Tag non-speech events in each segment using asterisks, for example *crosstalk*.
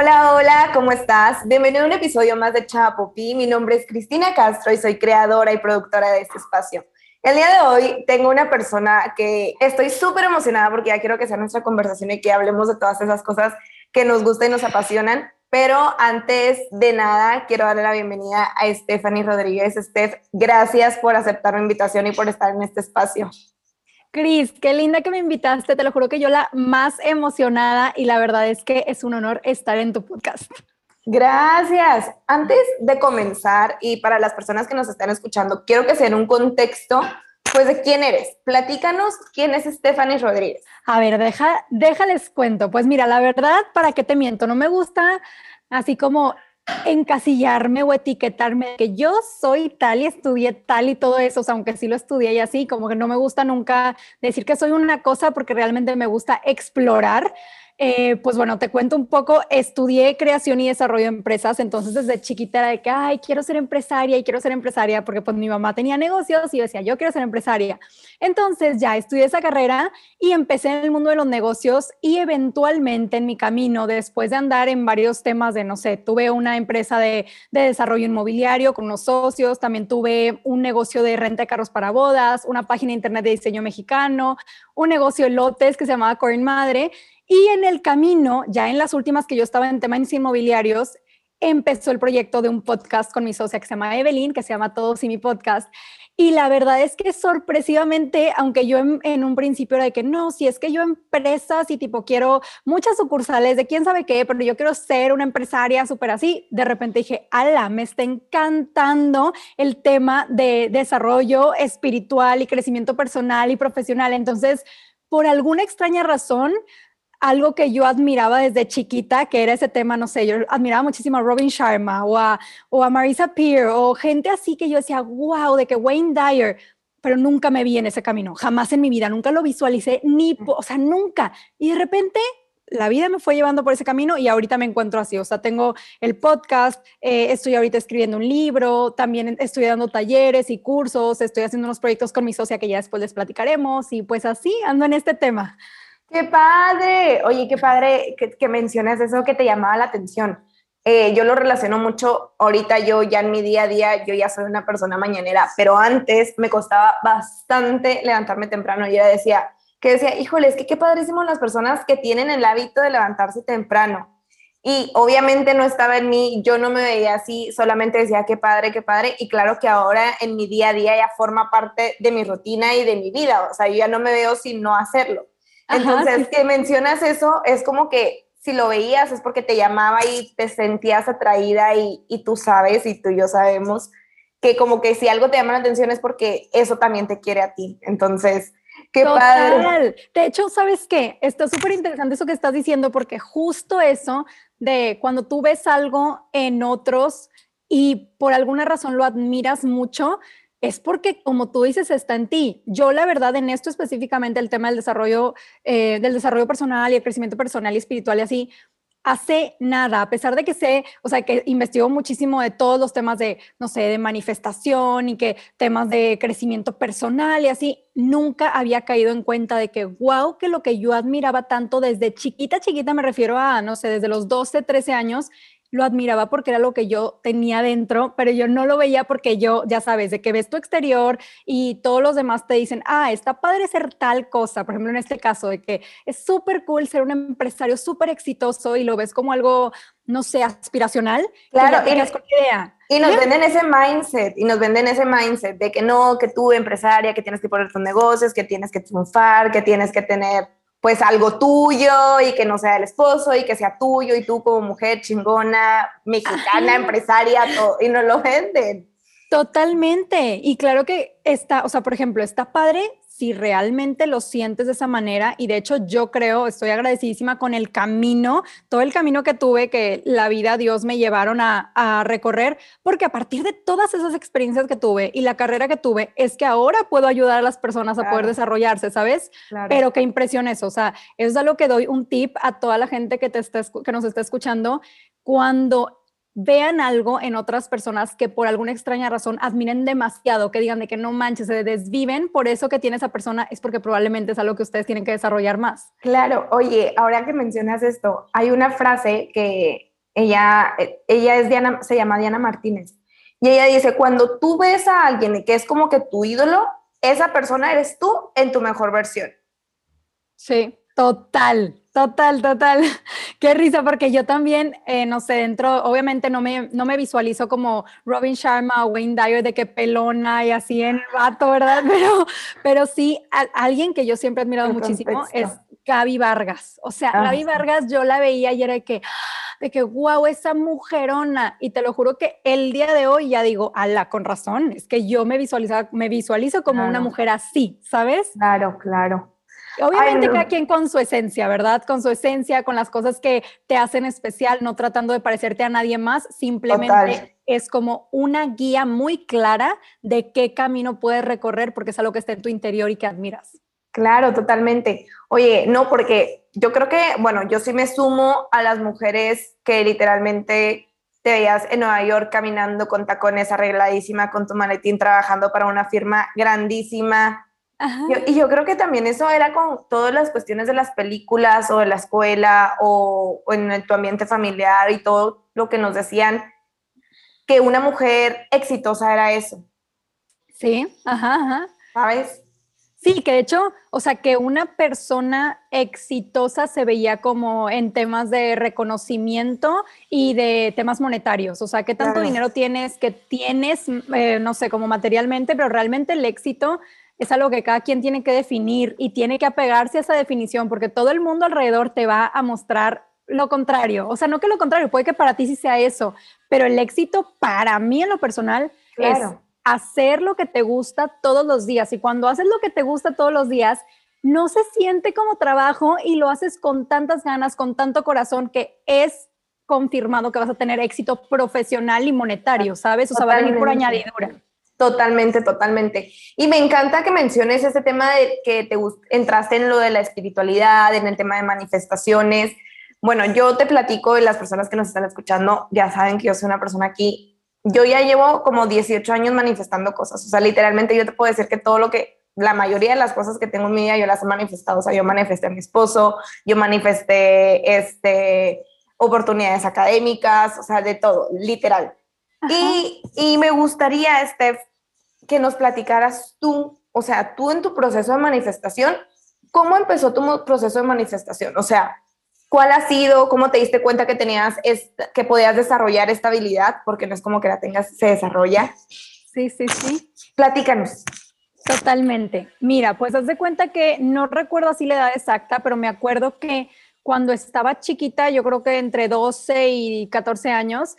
Hola, hola, ¿cómo estás? Bienvenido a un episodio más de Chapopi. Mi nombre es Cristina Castro y soy creadora y productora de este espacio. El día de hoy tengo una persona que estoy súper emocionada porque ya quiero que sea nuestra conversación y que hablemos de todas esas cosas que nos gustan y nos apasionan. Pero antes de nada, quiero darle la bienvenida a Stephanie Rodríguez. Steph, gracias por aceptar mi invitación y por estar en este espacio. Cris, qué linda que me invitaste. Te lo juro que yo la más emocionada y la verdad es que es un honor estar en tu podcast. Gracias. Antes de comenzar y para las personas que nos están escuchando, quiero que sea en un contexto, pues, de quién eres. Platícanos quién es Stephanie Rodríguez. A ver, deja, déjales cuento. Pues mira, la verdad, ¿para qué te miento? No me gusta así como encasillarme o etiquetarme que yo soy tal y estudié tal y todo eso, aunque sí lo estudié y así, como que no me gusta nunca decir que soy una cosa porque realmente me gusta explorar eh, pues bueno, te cuento un poco, estudié creación y desarrollo de empresas, entonces desde chiquita era de que, ay, quiero ser empresaria y quiero ser empresaria, porque pues mi mamá tenía negocios y decía, yo quiero ser empresaria. Entonces ya estudié esa carrera y empecé en el mundo de los negocios y eventualmente en mi camino, después de andar en varios temas de, no sé, tuve una empresa de, de desarrollo inmobiliario con unos socios, también tuve un negocio de renta de carros para bodas, una página internet de diseño mexicano, un negocio de lotes que se llamaba Corin Madre y en el camino, ya en las últimas que yo estaba en temas inmobiliarios, empezó el proyecto de un podcast con mi socia que se llama Evelyn, que se llama Todos y mi podcast. Y la verdad es que sorpresivamente, aunque yo en, un principio era de que no, si es que yo empresas y tipo quiero muchas sucursales de quién sabe qué, pero yo quiero ser una empresaria súper así, de repente dije, ala, me está encantando el tema de desarrollo espiritual y crecimiento personal y profesional. Entonces, por alguna extraña razón, algo que yo admiraba desde chiquita, que era ese tema, no sé, yo admiraba muchísimo a Robin Sharma o a, o a Marisa Peer o gente así que yo decía, wow, de que Wayne Dyer, pero nunca me vi en ese camino, jamás en mi vida, nunca lo visualicé, ni, o sea, nunca. Y de repente la vida me fue llevando por ese camino y ahorita me encuentro así, o sea, tengo el podcast, eh, estoy ahorita escribiendo un libro, también estoy dando talleres y cursos, estoy haciendo unos proyectos con mi socia que ya después les platicaremos y pues así ando en este tema. ¡Qué padre! Oye, qué padre que, mencionas eso que te llamaba la atención. Eh, yo lo relaciono mucho, ahorita yo ya en mi día a día, yo ya soy una persona mañanera, pero antes me costaba bastante levantarme temprano. Yo decía, que decía, híjole, es que qué padrísimo las personas que tienen el hábito de levantarse temprano. Y obviamente no estaba en mí, yo no me veía así, solamente decía, qué padre, qué padre. Y claro que ahora en mi día a día ya forma parte de mi rutina y de mi vida. O sea, yo ya no me veo sin no hacerlo. Entonces, que mencionas eso, es como que si lo veías es porque te llamaba y te sentías atraída y, y, tú sabes y tú y yo sabemos que como que si algo te llama la atención es porque eso también te quiere a ti. Entonces, qué padre. De hecho, ¿sabes qué? Está súper interesante eso que estás diciendo porque justo eso de cuando tú ves algo en otros y por alguna razón lo admiras mucho, es porque, como tú dices, está en ti. Yo, la verdad, en esto específicamente, el tema del desarrollo, eh, del desarrollo personal y el crecimiento personal y espiritual y así, hace nada, a pesar de que sé, o sea, que investigo muchísimo de todos los temas de, no sé, de manifestación y que temas de crecimiento personal y así, nunca había caído en cuenta de que, wow, que lo que yo admiraba tanto desde chiquita, chiquita, me refiero a, no sé, desde los 12, 13 años, lo admiraba porque era lo que yo tenía dentro, pero yo no lo veía porque yo, ya sabes, de que ves tu exterior y todos los demás te dicen, ah, está padre ser tal cosa, por ejemplo, en este caso, de que es súper cool ser un empresario súper exitoso y lo ves como algo, no sé, aspiracional. Claro, y, idea. y nos venden ese mindset, y nos venden ese mindset de que no, que tú empresaria, que tienes que poner tus negocios, que tienes que triunfar, que tienes que tener pues algo tuyo y que no sea el esposo y que sea tuyo y tú como mujer chingona, mexicana, empresaria, todo, y no lo venden. Totalmente. Y claro que está, o sea, por ejemplo, está padre si realmente lo sientes de esa manera. Y de hecho yo creo, estoy agradecidísima con el camino, todo el camino que tuve, que la vida, Dios me llevaron a, recorrer, porque a partir de todas esas experiencias que tuve y la carrera que tuve, es que ahora puedo ayudar a las personas a poder desarrollarse, ¿sabes? Pero qué impresión eso. O sea, eso es algo que doy un tip a toda la gente que, te está, que nos está escuchando. Cuando vean algo en otras personas que por alguna extraña razón admiren demasiado, que digan de que no manches, se desviven por eso que tiene esa persona, es porque probablemente es algo que ustedes tienen que desarrollar más. Claro, oye, ahora que mencionas esto, hay una frase que ella, ella es Diana, se llama Diana Martínez. Y ella dice, cuando tú ves a alguien que es como que tu ídolo, esa persona eres tú en tu mejor versión. Sí, total, total, total. *laughs* Qué risa, porque yo también, eh, no sé, dentro, obviamente no me, no me visualizo como Robin Sharma o Wayne Dyer de que pelona y así en rato, ¿verdad? *laughs* Pero, pero sí, alguien que yo siempre he admirado muchísimo es Gaby Vargas. O sea, Gaby Vargas yo la veía y era de que, de que, wow, esa mujerona. Y te lo juro que el día de hoy ya digo, ala, con razón, es que yo me, visualizo, me visualizo como una mujer así, ¿sabes? Claro, claro. Obviamente cada quien con su esencia, ¿verdad? Con su esencia, con las cosas que te hacen especial, no tratando de parecerte a nadie más, simplemente es como una guía muy clara de qué camino puedes recorrer porque es algo que está en tu interior y que admiras. Claro, totalmente. Oye, no, porque yo creo que, bueno, yo sí me sumo a las mujeres que literalmente te veías en Nueva York caminando con tacones arregladísima, con tu maletín, trabajando para una firma grandísima. Y yo creo que también eso era con todas las cuestiones de las películas o de la escuela o, o en tu ambiente familiar y todo lo que nos decían, que una mujer exitosa era eso. Sí, ajá, ajá. ¿Sabes? Sí, que de hecho, o sea, que una persona exitosa se veía como en temas de reconocimiento y de temas monetarios, o sea, qué tanto dinero tienes, que tienes, eh, no sé, como materialmente, pero realmente el éxito es algo que cada quien tiene que definir y tiene que apegarse a esa definición, porque todo el mundo alrededor te va a mostrar lo contrario, o sea, no que lo contrario, puede que para ti sí sea eso, pero el éxito para mí en lo personal es hacer lo que te gusta todos los días. Y cuando haces lo que te gusta todos los días, no se siente como trabajo y lo haces con tantas ganas, con tanto corazón, que es confirmado que vas a tener éxito profesional y monetario, ¿sabes? O sea, va a venir por añadidura. Totalmente, totalmente. Y me encanta que menciones ese tema de que te entraste en lo de la espiritualidad, en el tema de manifestaciones. Bueno, yo te platico y las personas que nos están escuchando ya saben que yo soy una persona aquí yo ya llevo como 18 años manifestando cosas. O sea, literalmente yo te puedo decir que todo lo que, la mayoría de las cosas que tengo en mi vida, yo las he manifestado. O sea, yo manifesté a mi esposo, yo manifesté este, oportunidades académicas, o sea, de todo, literal. Y, y, me gustaría, Steph, que nos platicaras tú, o sea, tú en tu proceso de manifestación, ¿cómo empezó tu proceso de manifestación? O sea, ¿Cuál ha sido? ¿Cómo te diste cuenta que tenías, que podías desarrollar esta habilidad? Porque no es como que la tengas, se desarrolla. Sí, sí, sí. Platícanos. Totalmente. Mira, pues haz de cuenta que no recuerdo así la edad exacta, pero me acuerdo que cuando estaba chiquita, yo creo que entre 12 y 14 años,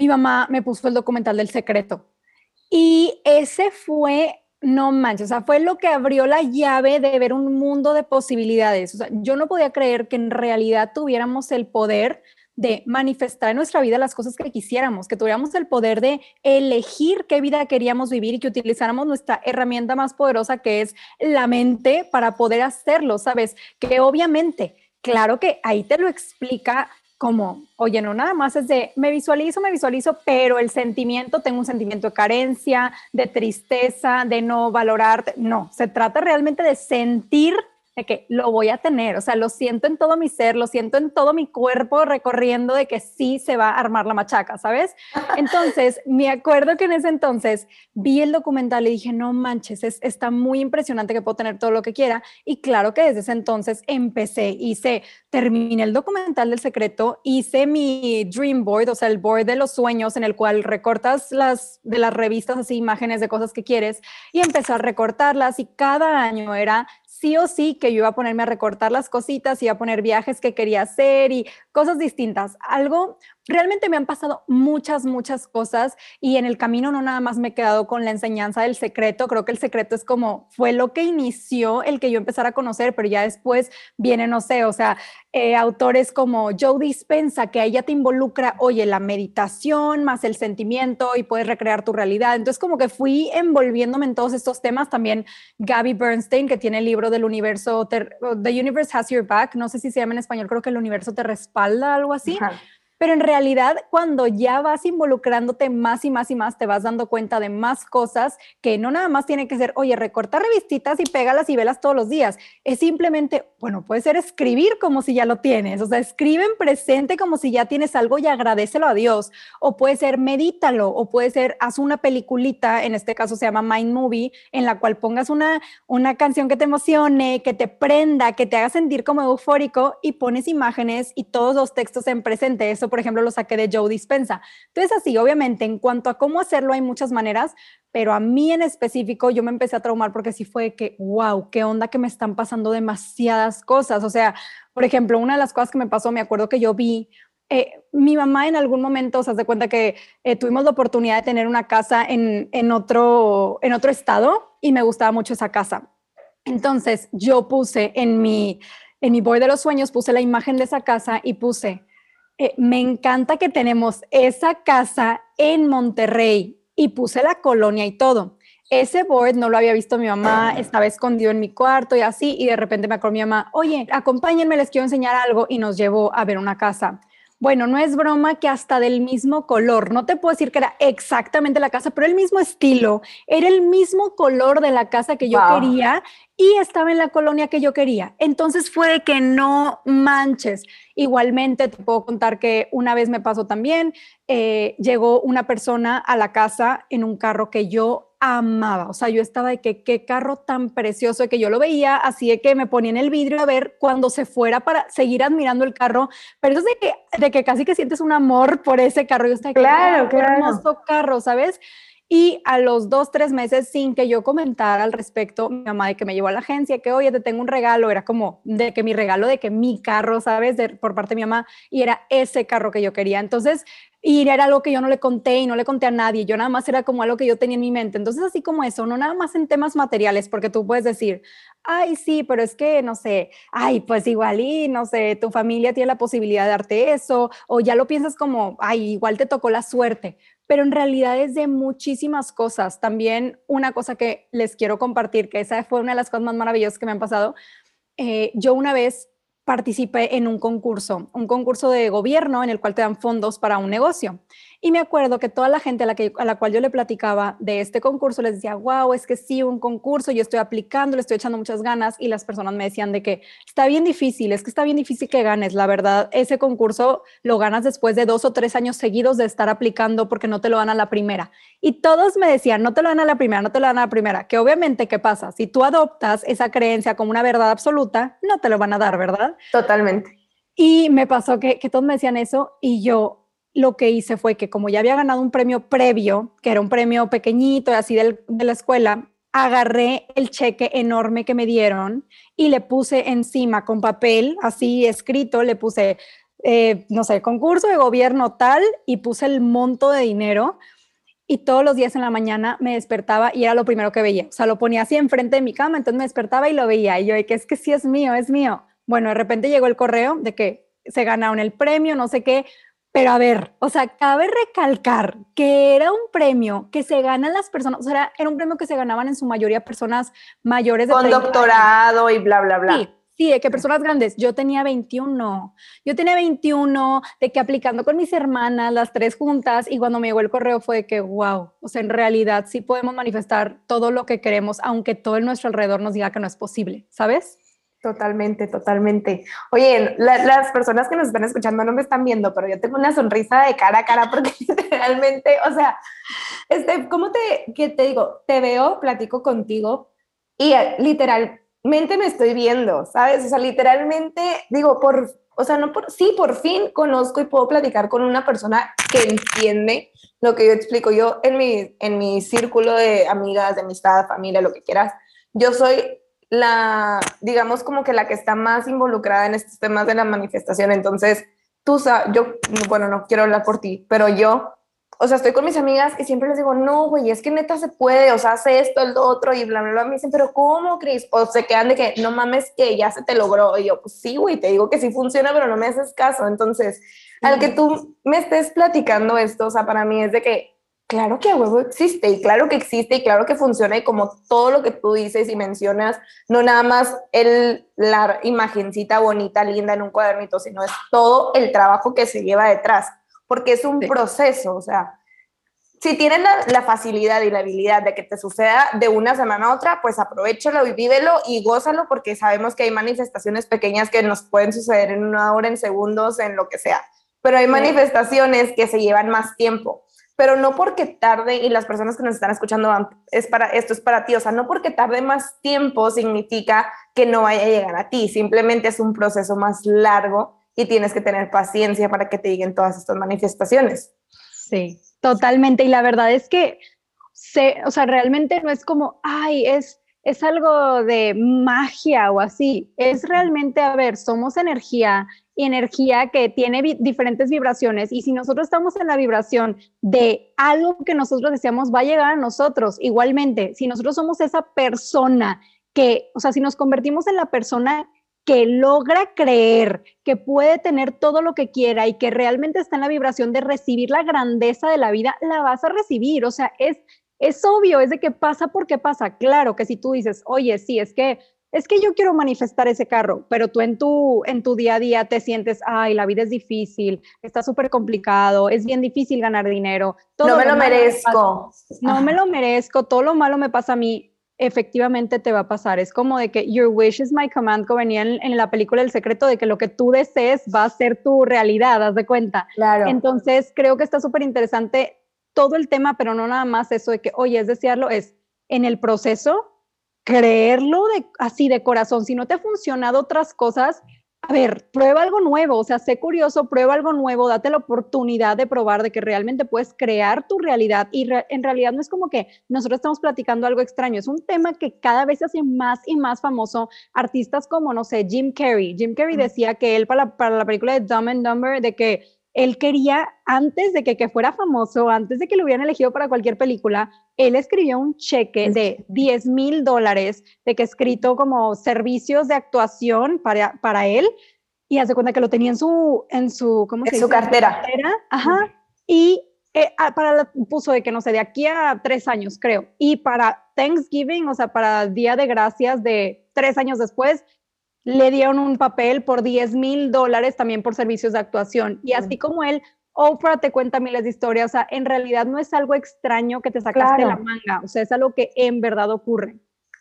mi mamá me puso el documental del secreto. Y ese fue no manches, o sea, fue lo que abrió la llave de ver un mundo de posibilidades. O sea, yo no podía creer que en realidad tuviéramos el poder de manifestar en nuestra vida las cosas que quisiéramos, que tuviéramos el poder de elegir qué vida queríamos vivir y que utilizáramos nuestra herramienta más poderosa que es la mente para poder hacerlo, ¿sabes? Que obviamente, claro que ahí te lo explica como, oye, no nada más es de, me visualizo, me visualizo, pero el sentimiento, tengo un sentimiento de carencia, de tristeza, de no valorar, no, se trata realmente de sentir de que lo voy a tener, o sea, lo siento en todo mi ser, lo siento en todo mi cuerpo recorriendo de que sí se va a armar la machaca, ¿sabes? *laughs* Entonces, me acuerdo que en ese entonces vi el documental y dije, no manches, es, está muy impresionante que puedo tener todo lo que quiera. Y claro que desde ese entonces empecé, hice, terminé el documental del secreto, hice mi dream board, o sea, el board de los sueños en el cual recortas las de las revistas así imágenes de cosas que quieres y empecé a recortarlas y cada año era sí o sí que yo iba a ponerme a recortar las cositas, iba a poner viajes que quería hacer y cosas distintas. Algo realmente me han pasado muchas, muchas cosas y en el camino no nada más me he quedado con la enseñanza del secreto, creo que el secreto es como fue lo que inició el que yo empezara a conocer, pero ya después viene, no sé, o sea, eh, autores como Joe Dispensa, que ahí ya te involucra, oye, la meditación más el sentimiento y puedes recrear tu realidad. Entonces como que fui envolviéndome en todos estos temas, también Gabby Bernstein, que tiene el libro del universo, The Universe Has Your Back, no sé si se llama en español, creo que el universo te respalda, algo así. Pero en realidad cuando ya vas involucrándote más y más y más, te vas dando cuenta de más cosas que no nada más tiene que ser, oye, recorta revistitas y pégalas y velas todos los días. Es simplemente, bueno, puede ser escribir como si ya lo tienes, o sea, escribe en presente como si ya tienes algo y agradecelo a Dios, o puede ser medítalo, o puede ser haz una peliculita, en este caso se llama Mind Movie, en la cual pongas una, una canción que te emocione, que te prenda, que te haga sentir como eufórico y pones imágenes y todos los textos en presente. Eso, por ejemplo, lo saqué de Joe Dispensa. Entonces, así, obviamente, en cuanto a cómo hacerlo, hay muchas maneras, pero a mí en específico yo me empecé a traumar porque sí fue que, wow, qué onda que me están pasando demasiadas cosas. O sea, por ejemplo, una de las cosas que me pasó, me acuerdo que yo vi eh, mi mamá en algún momento se hace cuenta que eh, tuvimos la oportunidad de tener una casa en, en, otro, en otro estado y me gustaba mucho esa casa. Entonces yo puse en mi, en mi boy de los sueños, puse la imagen de esa casa y puse, me encanta que tenemos esa casa en Monterrey y puse la colonia y todo. Ese board no lo había visto mi mamá, estaba escondido en mi cuarto y así, y de repente me acordó mi mamá, oye, acompáñenme, les quiero enseñar algo, y nos llevó a ver una casa. Bueno, no es broma que hasta del mismo color, no te puedo decir que era exactamente la casa, pero el mismo estilo, era el mismo color de la casa que yo quería y estaba en la colonia que yo quería. Entonces fue de que no manches. Igualmente te puedo contar que una vez me pasó también, eh, llegó una persona a la casa en un carro que yo amaba. O sea, yo estaba de que qué carro tan precioso, de que yo lo veía, así de que me ponía en el vidrio a ver cuando se fuera para seguir admirando el carro. Pero eso es de que, de que casi que sientes un amor por ese carro. Yo estaba, claro, qué hermoso carro, ¿sabes? Y a los dos, tres meses, sin que yo comentara al respecto, mi mamá de que me llevó a la agencia, que oye, te tengo un regalo, era como de que mi regalo, de que mi carro, ¿sabes? De, por parte de mi mamá, y era ese carro que yo quería. Entonces, y era algo que yo no le conté y no le conté a nadie, yo nada más era como algo que yo tenía en mi mente. Entonces, así como eso, no nada más en temas materiales, porque tú puedes decir, ay, sí, pero es que, no sé, ay, pues igual y, no sé, tu familia tiene la posibilidad de darte eso, o ya lo piensas como, ay, igual te tocó la suerte pero en realidad es de muchísimas cosas. También una cosa que les quiero compartir, que esa fue una de las cosas más maravillosas que me han pasado. Eh, yo una vez participé en un concurso, un concurso de gobierno en el cual te dan fondos para un negocio. Y me acuerdo que toda la gente a la, que, a la cual yo le platicaba de este concurso les decía, wow, es que sí, un concurso, yo estoy aplicando, le estoy echando muchas ganas y las personas me decían de que está bien difícil, es que está bien difícil que ganes. La verdad, ese concurso lo ganas después de dos o tres años seguidos de estar aplicando porque no te lo dan a la primera. Y todos me decían, no te lo dan a la primera, no te lo dan a la primera, que obviamente, ¿qué pasa? Si tú adoptas esa creencia como una verdad absoluta, no te lo van a dar, ¿verdad? Totalmente. Y me pasó que, que todos me decían eso y yo lo que hice fue que como ya había ganado un premio previo, que era un premio pequeñito, así de la escuela, agarré el cheque enorme que me dieron y le puse encima con papel, así escrito, le puse, eh, no sé, concurso de gobierno tal y puse el monto de dinero y todos los días en la mañana me despertaba y era lo primero que veía. O sea, lo ponía así enfrente de mi cama, entonces me despertaba y lo veía. Y yo, que es que sí es mío, es mío. Bueno, de repente llegó el correo de que se ganaron el premio, no sé qué. Pero a ver, o sea, cabe recalcar que era un premio que se ganan las personas, o sea, era un premio que se ganaban en su mayoría personas mayores de Con doctorado y bla, bla, bla. Sí, sí, de que personas grandes. Yo tenía 21. Yo tenía 21 de que aplicando con mis hermanas, las tres juntas, y cuando me llegó el correo fue de que, wow, o sea, en realidad sí podemos manifestar todo lo que queremos, aunque todo en nuestro alrededor nos diga que no es posible, ¿sabes? Totalmente, totalmente. Oye, las personas que nos están escuchando no me están viendo, pero yo tengo una sonrisa de cara a cara porque *laughs* literalmente, o sea, este, ¿cómo te, que te digo? Te veo, platico contigo y eh, literalmente me estoy viendo, ¿sabes? O sea, literalmente digo, por, o sea, no por, sí, por fin conozco y puedo platicar con una persona que entiende lo que yo explico. Yo en mi, en mi círculo de amigas, de amistad, familia, lo que quieras, yo soy la, digamos como que la que está más involucrada en estos temas de la manifestación. Entonces, tú sabes, yo, bueno, no quiero hablar por ti, pero yo, o sea, estoy con mis amigas y siempre les digo, no, güey, es que neta se puede, o sea, hace esto, el otro, y bla, bla, bla. Me dicen, pero ¿cómo, Cris? O se quedan de que, no mames, que ya se te logró. Y yo, pues sí, güey, te digo que sí funciona, pero no me haces caso. Entonces, al que tú me estés platicando esto, o sea, para mí es de que Claro que a huevo existe y claro que existe y claro que funciona y como todo lo que tú dices y mencionas, no nada más el, la imagencita bonita, linda en un cuadernito, sino es todo el trabajo que se lleva detrás, porque es un proceso, o sea, si tienes la, facilidad y la habilidad de que te suceda de una semana a otra, pues aprovechalo y vívelo y gózalo porque sabemos que hay manifestaciones pequeñas que nos pueden suceder en una hora, en segundos, en lo que sea. Pero hay manifestaciones que se llevan más tiempo. Pero no porque tarde, y las personas que nos están escuchando, es para, esto es para ti, o sea, no porque tarde más tiempo significa que no vaya a llegar a ti, simplemente es un proceso más largo y tienes que tener paciencia para que te lleguen todas estas manifestaciones. Sí, Totalmente, y la verdad es que, se, o sea, realmente no es como, ay, es, es algo de magia o así, es realmente, a ver, somos energía y energía que tiene diferentes vibraciones y si nosotros estamos en la vibración de algo que nosotros deseamos, va a llegar a nosotros. Igualmente, si nosotros somos esa persona que, o sea, si nos convertimos en la persona que logra creer que puede tener todo lo que quiera y que realmente está en la vibración de recibir la grandeza de la vida, la vas a recibir. O sea, es, es obvio, es de que pasa porque pasa. Claro que si tú dices, oye, sí, es que es que yo quiero manifestar ese carro, pero tú en tu, en tu día a día te sientes, ay, la vida es difícil, está súper complicado, es bien difícil ganar dinero. Todo no me lo, merezco. no me lo merezco, todo lo malo me pasa a mí efectivamente te va a pasar. Es como de que your wish is my command, como venía en, la película El Secreto, de que lo que tú desees va a ser tu realidad, haz de cuenta. Claro. Entonces, creo que está súper interesante todo el tema, pero no nada más eso de que, oye, es desearlo, es en el proceso, creerlo de, así de corazón. Si no te ha funcionado otras cosas, a ver, prueba algo nuevo, o sea, sé curioso, prueba algo nuevo, date la oportunidad de probar de que realmente puedes crear tu realidad y en realidad no es como que nosotros estamos platicando algo extraño, es un tema que cada vez se hace más y más famoso. Artistas como, no sé, Jim Carrey. Jim Carrey decía que él para, para la película de Dumb and Dumber, de que él quería, antes de que, que, fuera famoso, antes de que lo hubieran elegido para cualquier película, él escribió un cheque de 10 mil dólares de que escrito como servicios de actuación para, para él y hace cuenta que lo tenía en su, en su, ¿cómo se en Su cartera. Ajá. Y eh, ah, para, puso de que no sé, de aquí a tres años, creo. Y para Thanksgiving, o sea, para Día de Gracias de tres años después, le dieron un papel por 10 mil dólares también por servicios de actuación. Y así como él, Oprah te cuenta miles de historias. O sea, en realidad no es algo extraño que te sacaste de la manga. O sea, es algo que en verdad ocurre.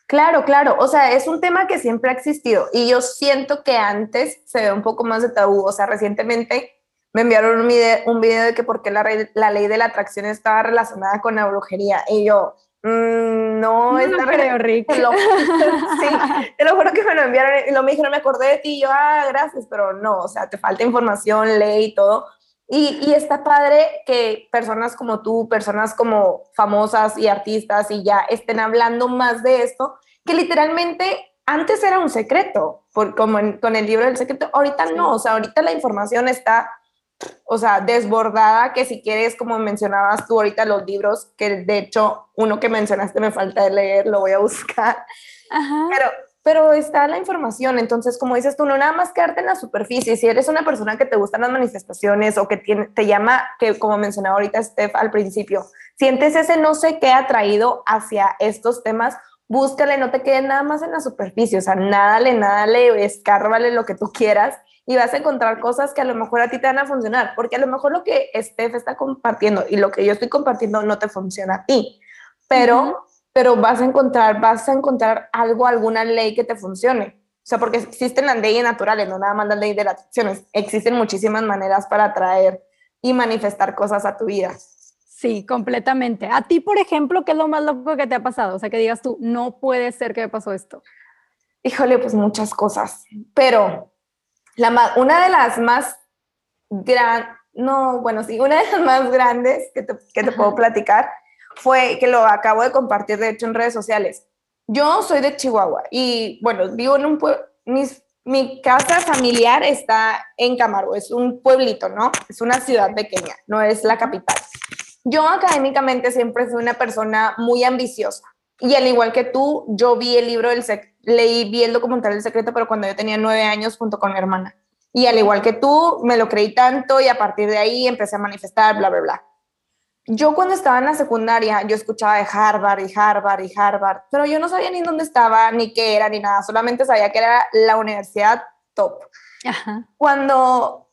Claro, claro. O sea, es un tema que siempre ha existido. Y yo siento que antes se ve un poco más de tabú. O sea, recientemente me enviaron un video, un video de que por qué la, la ley de la atracción estaba relacionada con la brujería. Y yo, Mm, no, no está creo, Rick. Te lo, sí, *laughs* te lo juro que me lo enviaron y lo me dijeron, me acordé de ti y yo, ah, gracias, pero no, o sea, te falta información, ley y todo. Y, y, está padre que personas como tú, personas como famosas y artistas y ya estén hablando más de esto, que literalmente antes era un secreto, por, como con el libro del secreto, ahorita no, o sea, ahorita la información está o sea, desbordada, que si quieres, como mencionabas tú ahorita, los libros, que de hecho uno que mencionaste me falta de leer, lo voy a buscar. Pero, pero está la información, entonces, como dices tú, no nada más quedarte en la superficie, si eres una persona que te gustan las manifestaciones o que tiene, te llama, que como mencionaba ahorita Steph al principio, sientes ese no sé qué atraído hacia estos temas, búscale, no te quedes nada más en la superficie, o sea, nádale, nádale, escárvale lo que tú quieras y vas a encontrar cosas que a lo mejor a ti te van a funcionar, porque a lo mejor lo que Steph está compartiendo y lo que yo estoy compartiendo no te funciona a ti, pero, pero vas a encontrar, vas a encontrar algo, alguna ley que te funcione. O sea, porque existen las leyes naturales, no nada más las leyes de las acciones, existen muchísimas maneras para atraer y manifestar cosas a tu vida. Sí, completamente. A ti, por ejemplo, ¿qué es lo más loco que te ha pasado? O sea, que digas tú, no puede ser que me pasó esto. Híjole, pues muchas cosas, pero una de las más grandes, no, bueno, sí, una de las más grandes que te, que te puedo platicar fue que lo acabo de compartir, de hecho, en redes sociales. Yo soy de Chihuahua y, bueno, vivo en un pueblo, mi casa familiar está en Camargo, es un pueblito, ¿no? Es una ciudad pequeña, no es la capital. Yo académicamente siempre fui una persona muy ambiciosa y al igual que tú, yo vi el libro del, leí, vi el documental del secreto, pero cuando yo tenía nueve años junto con mi hermana. Y al igual que tú, me lo creí tanto y a partir de ahí empecé a manifestar, bla, bla, bla. yo cuando estaba en la secundaria, yo escuchaba de Harvard y Harvard y Harvard, pero yo no sabía ni dónde estaba, ni qué era, ni nada, solamente sabía que era la universidad top. Cuando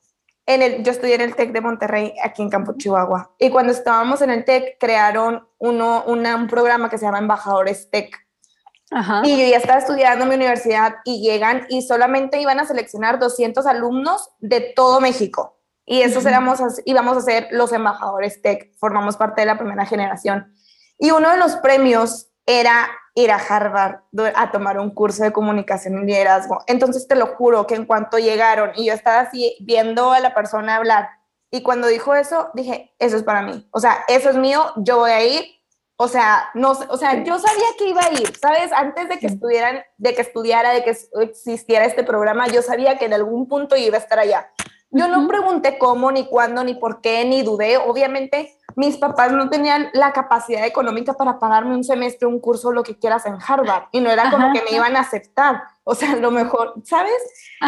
en el, yo estudié en el TEC de Monterrey, aquí en Campo Chihuahua, y cuando estábamos en el TEC, crearon uno, un programa que se llama Embajadores TEC. Y yo ya estaba estudiando en mi universidad y llegan y solamente iban a seleccionar 200 alumnos de todo México. Y esos éramos, íbamos a ser los embajadores tech, formamos parte de la primera generación. Y uno de los premios era ir a Harvard a tomar un curso de comunicación y liderazgo. Entonces te lo juro que en cuanto llegaron y yo estaba así viendo a la persona hablar y cuando dijo eso, dije, eso es para mí. O sea, eso es mío, yo voy a ir. O sea, no, o sea, yo sabía que iba a ir, ¿sabes? Antes de que estuvieran, de que estudiara, de que existiera este programa, yo sabía que en algún punto iba a estar allá. Yo no pregunté cómo, ni cuándo, ni por qué, ni dudé. Obviamente, mis papás no tenían la capacidad económica para pagarme un semestre, un curso, lo que quieras en Harvard. Y no era como que me iban a aceptar. O sea, lo mejor, ¿sabes?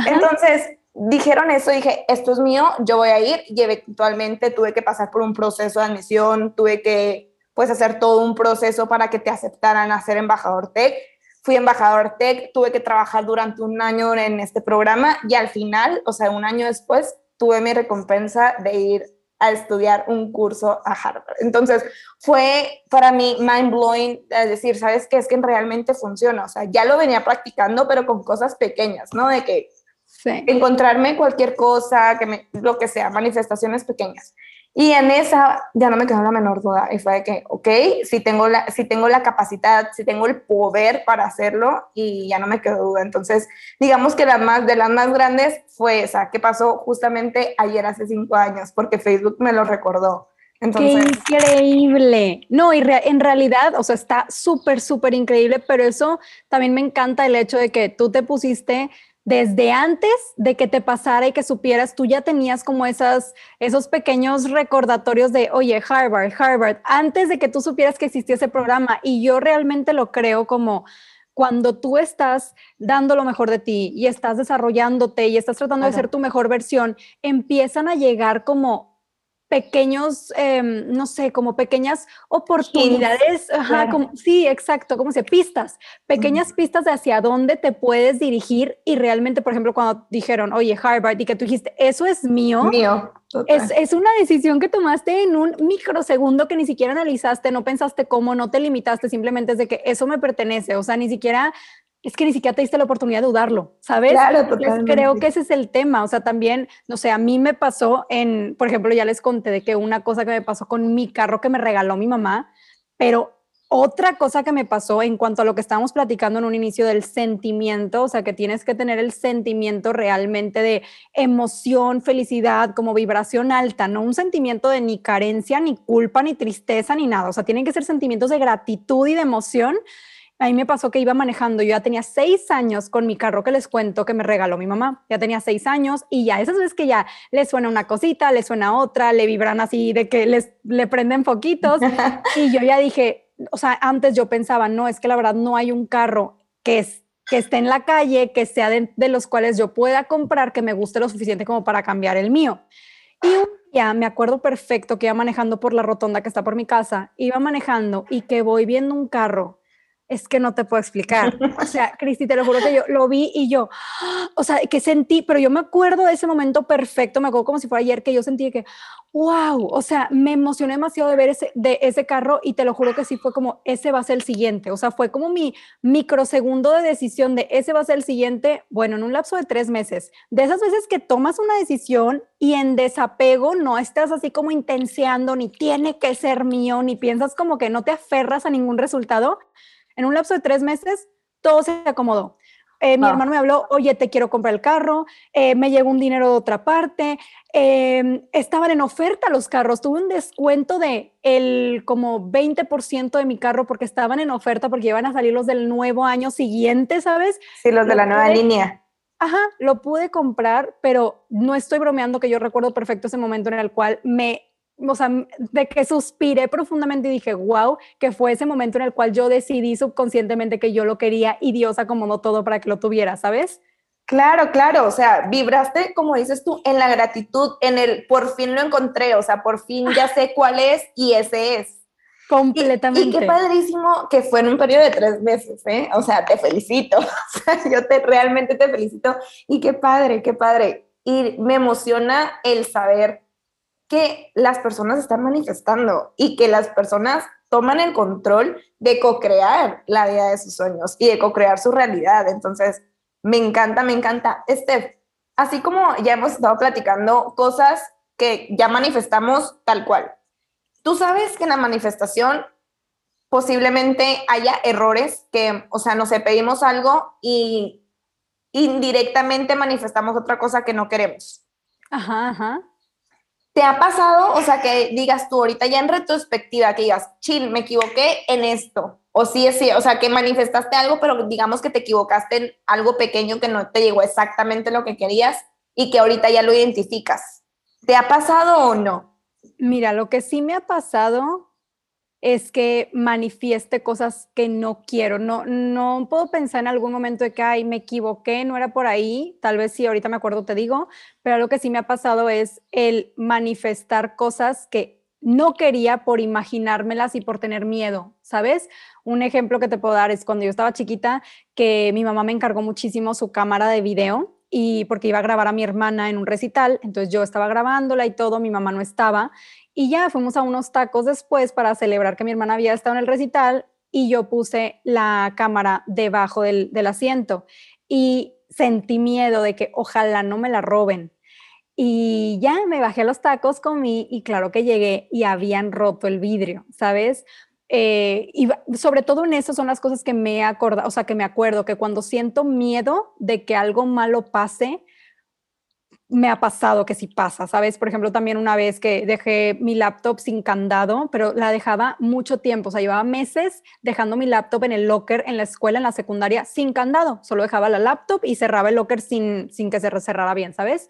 Entonces, dijeron eso, dije, esto es mío, yo voy a ir. Y eventualmente tuve que pasar por un proceso de admisión, tuve que, pues, hacer todo un proceso para que te aceptaran a ser embajador TEC fui embajador tech, tuve que trabajar durante un año en este programa y al final, o sea, un año después, tuve mi recompensa de ir a estudiar un curso a Harvard. Entonces, fue para mí mind blowing es decir, ¿sabes qué? Es que realmente funciona. O sea, ya lo venía practicando, pero con cosas pequeñas, ¿no? De que encontrarme cualquier cosa, que me, lo que sea, manifestaciones pequeñas. Y en esa ya no me quedó la menor duda. Y fue de que, ok, si tengo, la, si tengo la capacidad, si tengo el poder para hacerlo, y ya no me quedó duda. Entonces, digamos que la más, de las más grandes fue esa, que pasó justamente ayer hace cinco años, porque Facebook me lo recordó. Entonces, ¡Qué increíble! No, y en realidad, o sea, está súper, súper increíble, pero eso también me encanta el hecho de que tú te pusiste desde antes de que te pasara y que supieras, tú ya tenías como esas, esos pequeños recordatorios de, oye, Harvard, Harvard, antes de que tú supieras que existía ese programa. Y yo realmente lo creo como cuando tú estás dando lo mejor de ti y estás desarrollándote y estás tratando de ser tu mejor versión, empiezan a llegar como pequeños, em, no sé, como pequeñas oportunidades, como, sí, exacto, como se pistas, pequeñas pistas de hacia dónde te puedes dirigir y realmente, por ejemplo, cuando dijeron, oye, Harvard, y que tú dijiste, eso es mío, mío es, es, una decisión que tomaste en un microsegundo que ni siquiera analizaste, no pensaste cómo, no te limitaste, simplemente es de que eso me pertenece, o sea, ni siquiera es que ni siquiera te diste la oportunidad de dudarlo, ¿sabes? Claro, totalmente. creo que ese es el tema, o sea, también, no sé, a mí me pasó en, por ejemplo, ya les conté de que una cosa que me pasó con mi carro que me regaló mi mamá, pero otra cosa que me pasó en cuanto a lo que estábamos platicando en un inicio del sentimiento, o sea, que tienes que tener el sentimiento realmente de emoción, felicidad, como vibración alta, no un sentimiento de ni carencia, ni culpa, ni tristeza, ni nada, o sea, tienen que ser sentimientos de gratitud y de emoción a mí me pasó que iba manejando, yo ya tenía seis años con mi carro que les cuento que me regaló mi mamá, ya tenía seis años y ya esas veces que ya le suena una cosita, le suena otra, le vibran así de que les le prenden poquitos *laughs* y yo ya dije, o sea, antes yo pensaba, no, es que la verdad no hay un carro que es que esté en la calle, que sea de, de los cuales yo pueda comprar, que me guste lo suficiente como para cambiar el mío. Y un día me acuerdo perfecto que iba manejando por la rotonda que está por mi casa, iba manejando y que voy viendo un carro es que no te puedo explicar. O *laughs* sea, Cristi, te lo juro que yo lo vi y yo, *gasps* o sea, que sentí, pero yo me acuerdo de ese momento perfecto, me acuerdo como si fuera ayer que yo sentí que, wow, o sea, me emocioné demasiado de ver ese, de ese carro y te lo juro que sí fue como, ese va a ser el siguiente. O sea, fue como mi microsegundo de decisión de ese va a ser el siguiente, bueno, en un lapso de tres meses. De esas veces que tomas una decisión y en desapego no estás así como intenseando, ni tiene que ser mío, ni piensas como que no te aferras a ningún resultado en un lapso de tres meses, todo se acomodó. Eh, mi hermano me habló, oye, te quiero comprar el carro, eh, me llegó un dinero de otra parte, em, estaban en oferta los carros, tuve un descuento de el como 20% de mi carro porque estaban en oferta porque iban a salir los del nuevo año siguiente, ¿sabes? Sí, los de la nueva línea. Ajá, lo pude comprar, pero no estoy bromeando que yo recuerdo perfecto ese momento en el cual me o sea, de que suspiré profundamente y dije, wow, que fue ese momento en el cual yo decidí subconscientemente que yo lo quería y Dios acomodó todo para que lo tuviera, ¿sabes? Claro, claro, o sea, vibraste, como dices tú, en la gratitud, en el por fin lo encontré, o sea, por fin ya sé *laughs* cuál es y ese es. Completamente. Y, qué padrísimo que fue en un periodo de tres meses, ¿eh? O sea, te felicito, *laughs* o sea, yo te, realmente te felicito y qué padre, qué padre. Y me emociona el saber que las personas están manifestando y que las personas toman el control de co-crear la vida de sus sueños y de co-crear su realidad. Entonces, me encanta, me encanta. Este, así como ya hemos estado platicando cosas que ya manifestamos tal cual. Tú sabes que en la manifestación posiblemente haya errores que, o sea, nos pedimos algo y indirectamente manifestamos otra cosa que no queremos. Ajá, ajá. ¿Te ha pasado, o sea, que digas tú ahorita ya en retrospectiva, que digas, chill, me equivoqué en esto? O sí, sí, o sea, que manifestaste algo, pero digamos que te equivocaste en algo pequeño que no te llegó exactamente lo que querías y que ahorita ya lo identificas. ¿Te ha pasado o no? Mira, lo que sí me ha pasado es que manifieste cosas que no quiero. No, no puedo pensar en algún momento de que, ay, me equivoqué, no era por ahí. Tal vez sí, ahorita me acuerdo, te digo, pero lo que sí me ha pasado es el manifestar cosas que no quería por imaginármelas y por tener miedo, ¿sabes? Un ejemplo que te puedo dar es cuando yo estaba chiquita, que mi mamá me encargó muchísimo su cámara de video y porque iba a grabar a mi hermana en un recital, entonces yo estaba grabándola y todo, mi mamá no estaba y ya fuimos a unos tacos después para celebrar que mi hermana había estado en el recital y yo puse la cámara debajo del, asiento y sentí miedo de que ojalá no me la roben. Y ya me bajé a los tacos, comí y claro que llegué y habían roto el vidrio, ¿sabes? Eh, y sobre todo en eso son las cosas que me acorda, o sea, que me acuerdo que cuando siento miedo de que algo malo pase, me ha pasado que sí pasa, ¿sabes? Por ejemplo, también una vez que dejé mi laptop sin candado, pero la dejaba mucho tiempo, o sea, llevaba meses dejando mi laptop en el locker en la escuela, en la secundaria, sin candado, solo dejaba la laptop y cerraba el locker sin, sin que se cerrara bien, ¿sabes?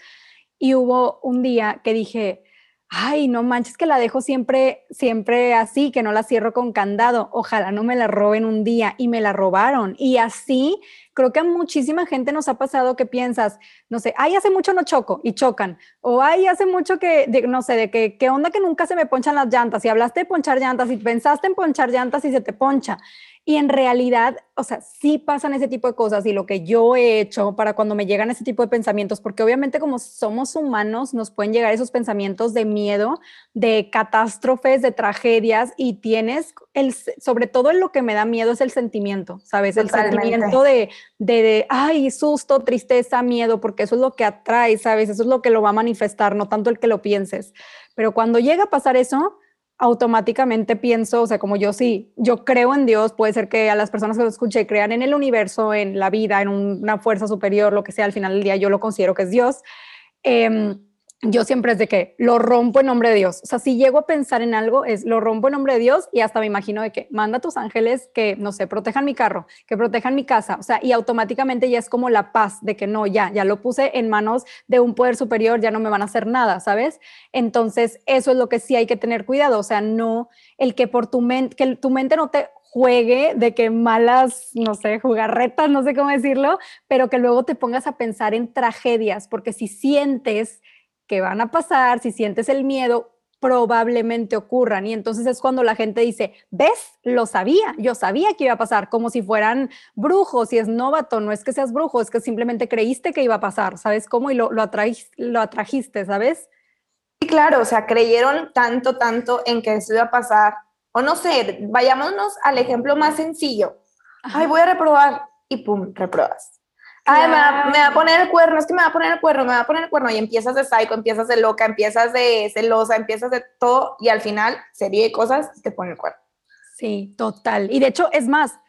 Y hubo un día que dije, ay, no manches que la dejo siempre, siempre así, que no la cierro con candado, ojalá no me la roben un día y me la robaron. Y así creo que a muchísima gente nos ha pasado que piensas, no sé, ay, hace mucho no choco y chocan, o ay, hace mucho que, no sé, de que, ¿qué onda que nunca se me ponchan las llantas? Y hablaste de ponchar llantas y pensaste en ponchar llantas y se te poncha. Y en realidad, o sea, sí pasan ese tipo de cosas y lo que yo he hecho para cuando me llegan ese tipo de pensamientos, porque obviamente como somos humanos, nos pueden llegar esos pensamientos de miedo, de catástrofes, de tragedias y tienes el, sobre todo en lo que me da miedo es el sentimiento, ¿sabes? El sentimiento de, de, de, ay, susto, tristeza, miedo, porque eso es lo que atrae, ¿sabes? Eso es lo que lo va a manifestar, no tanto el que lo pienses. Pero cuando llega a pasar eso, automáticamente pienso, o sea, como yo sí, yo creo en Dios, puede ser que a las personas que lo escuché crean en el universo, en la vida, en una fuerza superior, lo que sea, al final del día yo lo considero que es Dios. Eh, yo siempre es de que lo rompo en nombre de Dios. O sea, si llego a pensar en algo, es lo rompo en nombre de Dios y hasta me imagino de que manda a tus ángeles que, no sé, protejan mi carro, que protejan mi casa. O sea, y automáticamente ya es como la paz de que no, ya, ya lo puse en manos de un poder superior, ya no me van a hacer nada, ¿sabes? Entonces, eso es lo que sí hay que tener cuidado. O sea, no el que por tu mente, que tu mente no te juegue de que malas, no sé, jugarretas, no sé cómo decirlo, pero que luego te pongas a pensar en tragedias, porque si sientes que van a pasar, si sientes el miedo, probablemente ocurran. Y entonces es cuando la gente dice, ves, lo sabía, yo sabía que iba a pasar, como si fueran brujos, y es novato, no es que seas brujo, es que simplemente creíste que iba a pasar, ¿sabes cómo? Y lo, lo, lo atrajiste, ¿sabes? Sí, claro, o sea, creyeron tanto, tanto en que eso iba a pasar. O no sé, vayámonos al ejemplo más sencillo. Ay, voy a reprobar y pum, reprobas. Ay, me va, a poner el cuerno, es que me va a poner el cuerno, me va a poner el cuerno. Y empiezas de psycho, empiezas de loca, empiezas de celosa, empiezas de todo. Y al final, serie de cosas, te pone el cuerno. Sí, total. Y de hecho, es más,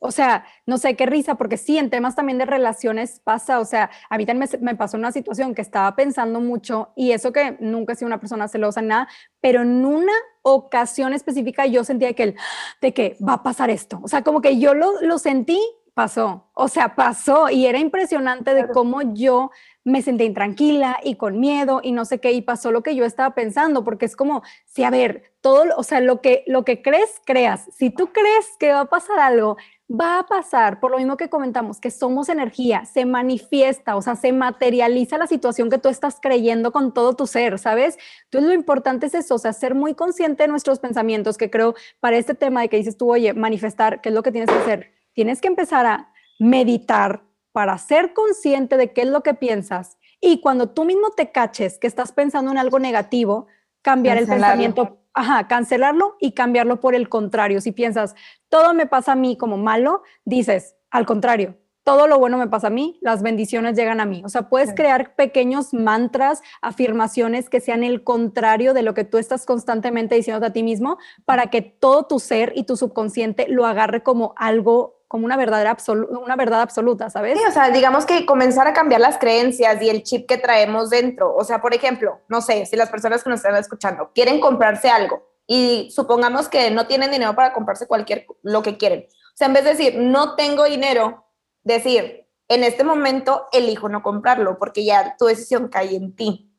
o sea, no sé qué risa, porque sí, en temas también de relaciones pasa, o sea, a mí también me, me, pasó una situación que estaba pensando mucho y eso que nunca he sido una persona celosa nada, pero en una ocasión específica yo sentía que, el, de que va a pasar esto, o sea, como que yo lo, lo sentí pasó, o sea, pasó y era impresionante de cómo yo me sentí intranquila y con miedo y no sé qué, y pasó lo que yo estaba pensando, porque es como, si a ver, todo, o sea, lo que, lo que crees, creas. Si tú crees que va a pasar algo, va a pasar, por lo mismo que comentamos, que somos energía, se manifiesta, o sea, se materializa la situación que tú estás creyendo con todo tu ser, ¿sabes? Entonces lo importante es eso, o sea, ser muy consciente de nuestros pensamientos, que creo para este tema de que dices tú, oye, manifestar, ¿qué es lo que tienes que hacer? Tienes que empezar a meditar para ser consciente de qué es lo que piensas y cuando tú mismo te caches que estás pensando en algo negativo, cambiar el pensamiento ajá, cancelarlo y cambiarlo por el contrario. Si piensas, todo me pasa a mí como malo, dices, al contrario, todo lo bueno me pasa a mí, las bendiciones llegan a mí. O sea, puedes crear pequeños mantras, afirmaciones que sean el contrario de lo que tú estás constantemente diciendo a ti mismo para que todo tu ser y tu subconsciente lo agarre como algo como una, verdadera una verdad absoluta, ¿sabes? Sí, o sea, digamos que comenzar a cambiar las creencias y el chip que traemos dentro. O sea, por ejemplo, no sé, si las personas que nos están escuchando quieren comprarse algo y supongamos que no tienen dinero para comprarse cualquier, lo que quieren. O sea, en vez de decir, no tengo dinero, decir, en este momento elijo no comprarlo porque ya tu decisión cae en ti.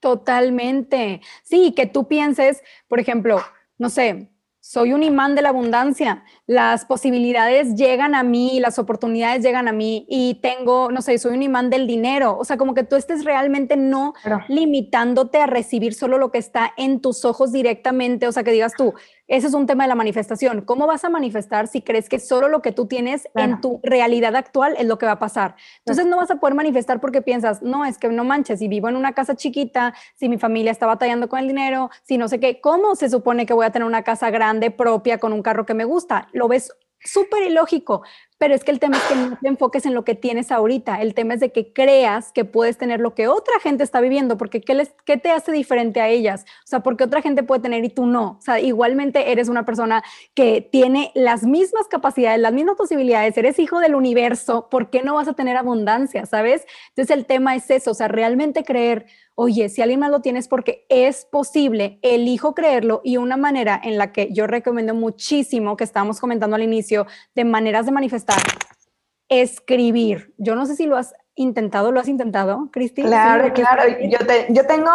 Totalmente. Sí, que tú pienses, por ejemplo, no sé, soy un imán de la abundancia. Las posibilidades llegan a mí, las oportunidades llegan a mí y tengo, no sé, soy un imán del dinero. O sea, como que tú estés realmente no limitándote a recibir solo lo que está en tus ojos directamente. O sea, que digas tú, ese es un tema de la manifestación. ¿Cómo vas a manifestar si crees que solo lo que tú tienes en tu realidad actual es lo que va a pasar? Entonces no vas a poder manifestar porque piensas, no, es que no manches, si vivo en una casa chiquita, si mi familia está batallando con el dinero, si no sé qué, ¿cómo se supone que voy a tener una casa grande propia con un carro que me gusta? Lo ves súper ilógico, pero es que el tema es que no te enfoques en lo que tienes ahorita, el tema es de que creas que puedes tener lo que otra gente está viviendo, porque ¿qué, les, qué te hace diferente a ellas? O sea, porque otra gente puede tener y tú no. O sea, igualmente eres una persona que tiene las mismas capacidades, las mismas posibilidades, eres hijo del universo, ¿por qué no vas a tener abundancia? ¿Sabes? Entonces el tema es eso, o sea, realmente creer, oye, si alguien más lo tiene es porque es posible, elijo creerlo y una manera en la que yo recomiendo muchísimo, que estábamos comentando al inicio, de maneras de manifestar, escribir. Yo no sé si lo has intentado, ¿lo has intentado, Cristina? Claro, claro. Yo, yo tengo,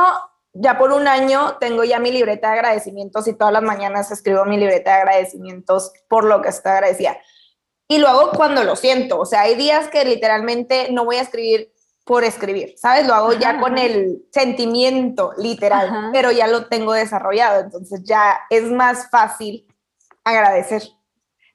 ya por un año, tengo ya mi libreta de agradecimientos y todas las mañanas escribo mi libreta de agradecimientos por lo que estoy agradecida. Y lo hago cuando lo siento. O sea, hay días que literalmente no voy a escribir por escribir, ¿sabes? Lo hago ya con el sentimiento literal, pero ya lo tengo desarrollado, entonces ya es más fácil agradecer.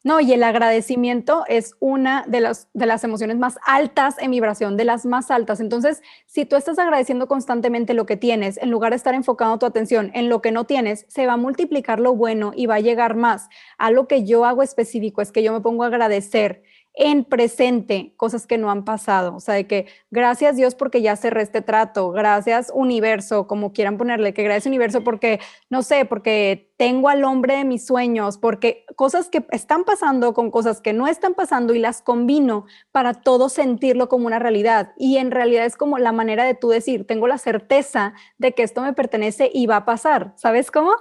No, y el agradecimiento es una de las, de las emociones más altas en vibración, de las más altas. Entonces, si tú estás agradeciendo constantemente lo que tienes, en lugar de estar enfocando tu atención en lo que no tienes, se va a multiplicar lo bueno y va a llegar más. A lo que yo hago específico es que yo me pongo a agradecer en presente cosas que no han pasado. O sea, de que gracias Dios porque ya cerré este trato, gracias universo, como quieran ponerle, que gracias universo porque, no sé, porque tengo al hombre de mis sueños, porque cosas que están pasando con cosas que no están pasando y las combino para todo sentirlo como una realidad. Y en realidad es como la manera de tú decir, tengo la certeza de que esto me pertenece y va a pasar. ¿Sabes cómo?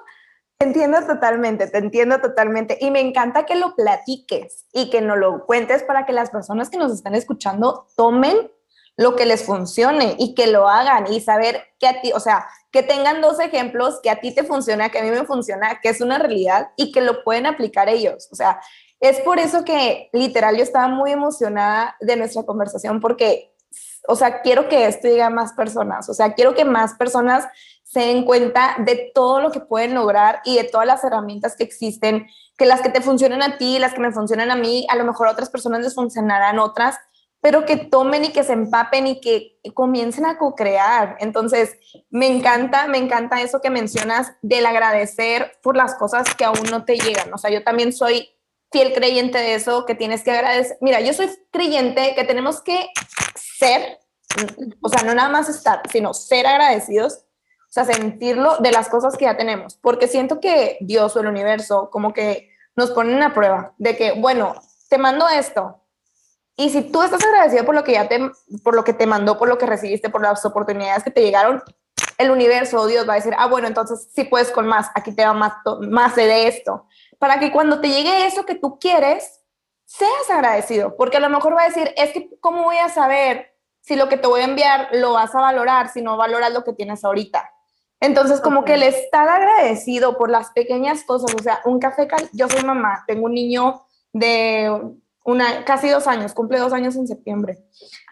Entiendo totalmente, te entiendo totalmente. Y me encanta que lo platiques y que nos lo cuentes para que las personas que nos están escuchando tomen lo que les funcione y que lo hagan y saber que a ti, o sea, que tengan dos ejemplos que a ti te funciona, que a mí me funciona, que es una realidad y que lo pueden aplicar ellos. O sea, es por eso que literal yo estaba muy emocionada de nuestra conversación porque, o sea, quiero que esto llegue a más personas, o sea, quiero que más personas se den cuenta de todo lo que pueden lograr y de todas las herramientas que existen, que las que te funcionan a ti, las que me funcionan a mí, a lo mejor a otras personas les funcionarán otras, pero que tomen y que se empapen y que comiencen a co-crear. Entonces, me encanta, me encanta eso que mencionas del agradecer por las cosas que aún no te llegan. O sea, yo también soy fiel creyente de eso, que tienes que agradecer. Mira, yo soy creyente que tenemos que ser, o sea, no nada más estar, sino ser agradecidos o sea, sentirlo de las cosas que ya tenemos, porque siento que Dios o el universo como que nos ponen a prueba de que, bueno, te mando esto. Y si tú estás agradecido por lo que ya te, por lo que te mandó, por lo que recibiste, por las oportunidades que te llegaron, el universo o Dios va a decir, ah, bueno, entonces sí puedes con más, aquí te va más, más de esto. Para que cuando te llegue eso que tú quieres, seas agradecido, porque a lo mejor va a decir, es que, ¿cómo voy a saber si lo que te voy a enviar lo vas a valorar si no valoras lo que tienes ahorita? Entonces, como que el estar agradecido por las pequeñas cosas, o sea, un café, yo soy mamá, tengo un niño de una, casi dos años, cumple dos años en septiembre.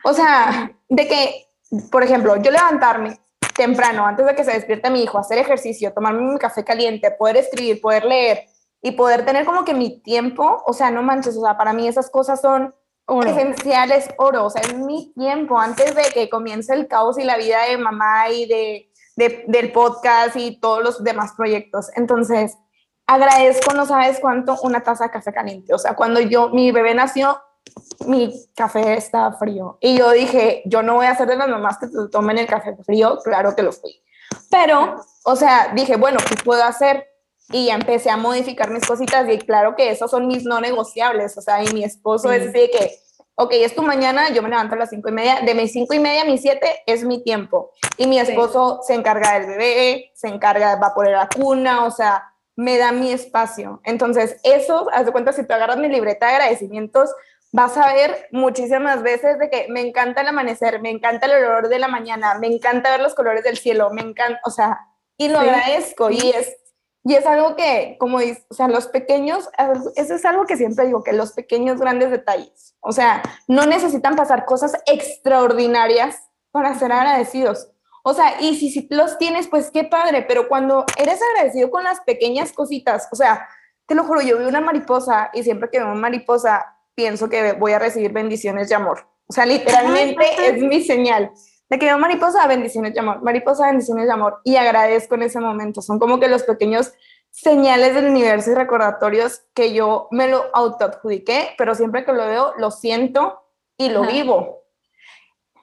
O sea, de que, por ejemplo, yo levantarme temprano, antes de que se despierte mi hijo, hacer ejercicio, tomarme mi café caliente, poder escribir, poder leer y poder tener como que mi tiempo, o sea, no manches, o sea, para mí esas cosas son esenciales, oro, o sea, es mi tiempo. Antes de que comience el caos y la vida de mamá y de del podcast y todos los demás proyectos. Entonces, agradezco, no sabes cuánto, una taza de café caliente. O sea, cuando yo, mi bebé nació, mi café estaba frío. Y yo dije, yo no voy a hacer de las mamás que tomen el café frío. Claro que lo fui. Pero, o sea, dije, bueno, ¿qué puedo hacer? Y empecé a modificar mis cositas y claro que esos son mis no negociables. O sea, y mi esposo es así de que ok, es tu mañana, yo me levanto a las cinco y media, de mis cinco y media a mis siete es mi tiempo. Y mi esposo se encarga del bebé, se encarga, va a poner la cuna, o sea, me da mi espacio. Entonces, eso, haz de cuenta, si tú agarras mi libreta de agradecimientos, vas a ver muchísimas veces de que me encanta el amanecer, me encanta el olor de la mañana, me encanta ver los colores del cielo, me encanta, o sea, y lo agradezco y es y es algo que, como dice, o sea, los pequeños, eso es algo que siempre digo, que los pequeños grandes detalles, o sea, no necesitan pasar cosas extraordinarias para ser agradecidos. O sea, y si, si los tienes, pues qué padre, pero cuando eres agradecido con las pequeñas cositas, o sea, te lo juro, yo veo una mariposa y siempre que veo una mariposa pienso que voy a recibir bendiciones de amor. O sea, literalmente es mi señal de que mariposa, bendiciones de amor, mariposa, bendiciones de amor, y agradezco en ese momento. Son como que los pequeños señales del universo y recordatorios que yo me lo autoadjudiqué, pero siempre que lo veo, lo siento y lo vivo.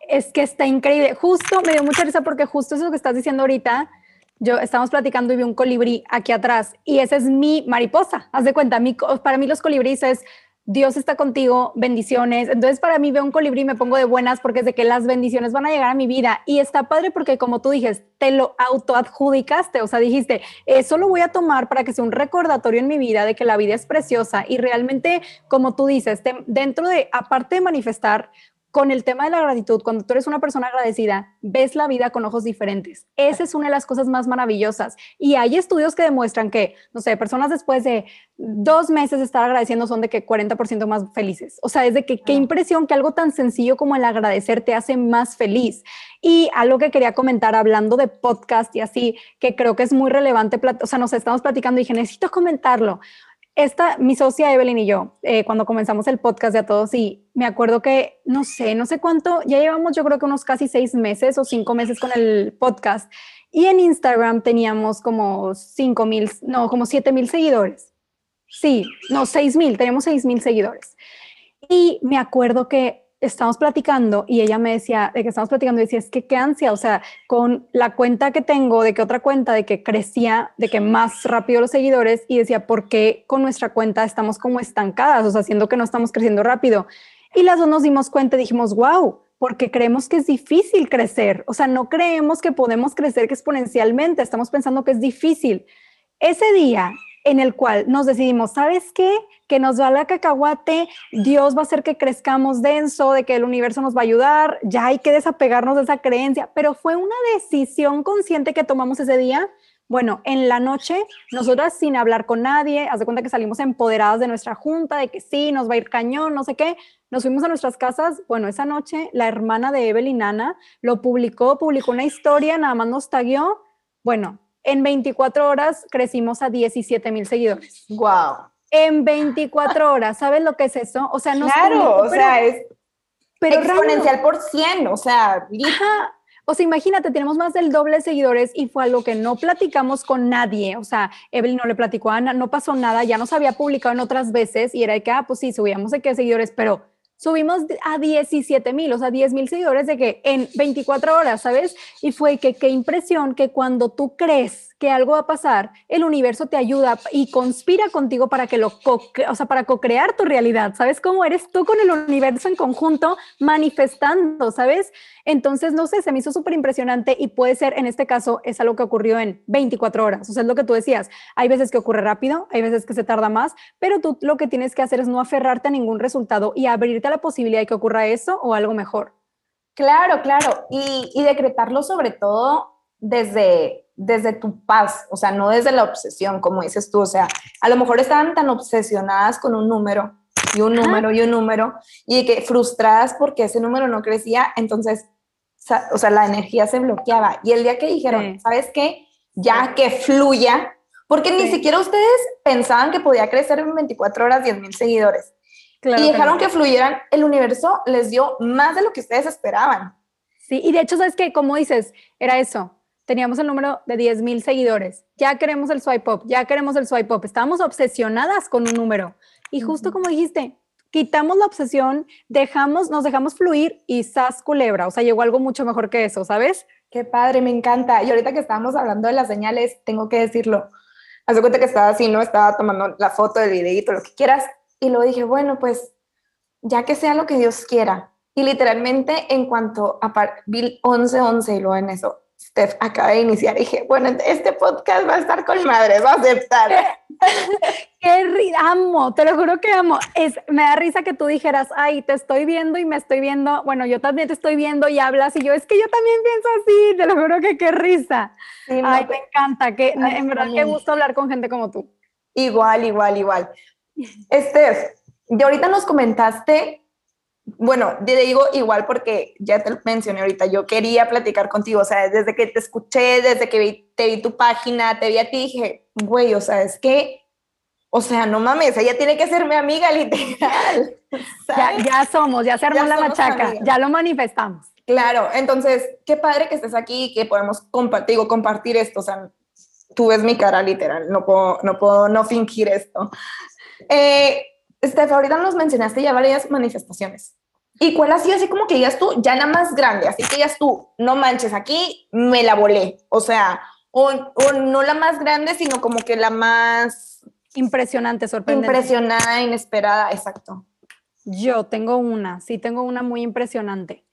Es que está increíble. Justo, me dio mucha risa porque justo eso que estás diciendo ahorita, yo estamos platicando y vi un colibrí aquí atrás y esa es mi mariposa. Haz de cuenta, mi, para mí los colibríes es Dios está contigo, bendiciones. Entonces, para mí, veo un colibrí y me pongo de buenas porque es de que las bendiciones van a llegar a mi vida. Y está padre porque, como tú dijiste, te lo autoadjudicaste. O sea, dijiste, eso lo voy a tomar para que sea un recordatorio en mi vida de que la vida es preciosa. Y realmente, como tú dices, dentro de, aparte de manifestar, con el tema de la gratitud, cuando tú eres una persona agradecida, ves la vida con ojos diferentes. Esa es una de las cosas más maravillosas. Y hay estudios que demuestran que, no sé, personas después de dos meses de estar agradeciendo son de que 40% más felices. O sea, es de que qué impresión que algo tan sencillo como el agradecer te hace más feliz. Y algo que quería comentar hablando de podcast y así, que creo que es muy relevante, o sea, nos estamos platicando y dije, necesito comentarlo esta, mi socia Evelyn y yo, eh, cuando comenzamos el podcast de a todos, y me acuerdo que, no sé, no sé cuánto, ya llevamos yo creo que unos casi seis meses o cinco meses con el podcast, y en Instagram teníamos como cinco mil, no, como siete mil seguidores. Sí, no, seis mil, tenemos seis mil seguidores. Y me acuerdo que estamos platicando y ella me decía, de que estamos platicando, y decía, es que qué ansia, o sea, con la cuenta que tengo, de que otra cuenta, de que crecía, de que más rápido los seguidores, y decía, ¿por qué con nuestra cuenta estamos como estancadas? O sea, haciendo que no estamos creciendo rápido. Y las dos nos dimos cuenta y dijimos, wow, porque creemos que es difícil crecer, o sea, no creemos que podemos crecer exponencialmente, estamos pensando que es difícil. Ese día en el cual nos decidimos, ¿sabes qué? Que nos va la cacahuate, Dios va a hacer que crezcamos denso, de que el universo nos va a ayudar, ya hay que desapegarnos de esa creencia, pero fue una decisión consciente que tomamos ese día. Bueno, en la noche, nosotras sin hablar con nadie, haz de cuenta que salimos empoderadas de nuestra junta, de que sí, nos va a ir cañón, no sé qué, nos fuimos a nuestras casas. Bueno, esa noche la hermana de Evelyn Ana lo publicó, publicó una historia, nada más nos tagueó. Bueno, en 24 horas crecimos a 17 mil seguidores. Wow. En 24 horas, ¿sabes lo que es eso? O sea, no Claro, o sea, es pero exponencial por 100, o sea, O sea, imagínate, tenemos más del doble de seguidores y fue algo que no platicamos con nadie. O sea, Evelyn no le platicó a Ana, no pasó nada, ya nos había publicado en otras veces y era de que, ah, pues sí, subíamos de qué seguidores, pero subimos a 17 mil, o sea, 10 mil seguidores de que en 24 horas, ¿sabes? Y fue que qué impresión que cuando tú crees que algo va a pasar, el universo te ayuda y conspira contigo para que lo, o sea, para co-crear tu realidad, ¿sabes? Cómo eres tú con el universo en conjunto manifestando, ¿sabes? Entonces, no sé, se me hizo súper impresionante y puede ser, en este caso, es algo que ocurrió en 24 horas, o sea, es lo que tú decías, hay veces que ocurre rápido, hay veces que se tarda más, pero tú lo que tienes que hacer es no aferrarte a ningún resultado y abrirte a la posibilidad de que ocurra eso o algo mejor. Claro, claro, y, y decretarlo sobre todo desde desde tu paz, o sea, no desde la obsesión, como dices tú, o sea, a lo mejor estaban tan obsesionadas con un número y un número y un número y que frustradas porque ese número no crecía, entonces, o sea, la energía se bloqueaba. Y el día que dijeron, ¿sabes qué? Ya que fluya, porque ni siquiera ustedes pensaban que podía crecer en 24 horas 10 mil seguidores. y dejaron que fluyeran, el universo les dio más de lo que ustedes esperaban. Sí, y de hecho, ¿sabes qué? Como dices, era eso teníamos el número de 10 mil seguidores, ya queremos el swipe up, ya queremos el swipe up, estábamos obsesionadas con un número. Y justo como dijiste, quitamos la obsesión, dejamos, nos dejamos fluir y sas culebra, o sea, llegó algo mucho mejor que eso, ¿sabes? Qué padre, me encanta. Y ahorita que estábamos hablando de las señales, tengo que decirlo. Haz cuenta que estaba así, ¿no? Estaba tomando la foto del videito, lo que quieras. Y lo dije, bueno, pues ya que sea lo que Dios quiera. Y literalmente en cuanto a Bill 11:11 y lo en eso, Steph acaba de iniciar y dije, bueno, este podcast va a estar con madre, va a aceptar. *laughs* Qué amo, te lo juro que amo. Es, me da risa que tú dijeras, ay, te estoy viendo y me estoy viendo, bueno, yo también te estoy viendo y hablas y yo, es que yo también pienso así, te lo juro que qué risa. ay, me encanta, que en verdad qué gusto hablar con gente como tú. Igual, igual, igual. Steph, de ahorita nos comentaste bueno, te digo igual porque ya te mencioné ahorita, yo quería platicar contigo, o sea, desde que te escuché, desde que te vi tu página, te vi a ti, dije, güey, o sea, es que, o sea, no mames, ella tiene que ser mi amiga *laughs* literal. Ya, ya, somos, ya se armó la machaca, ya lo manifestamos. Claro, entonces, qué padre que estés aquí y que podemos compartir, digo, compartir esto, o sea, tú ves mi cara literal, no puedo no, puedo no fingir esto. Eh, Steph, ahorita nos mencionaste ya varias manifestaciones. ¿Y cuál ha sido así como que digas tú, ya la más grande? Así que digas tú, no manches, aquí me la volé. O sea, o, no la más grande, sino como que la más... Impresionante, sorprendente. Impresionada, inesperada, exacto. Yo tengo una, sí, tengo una muy impresionante.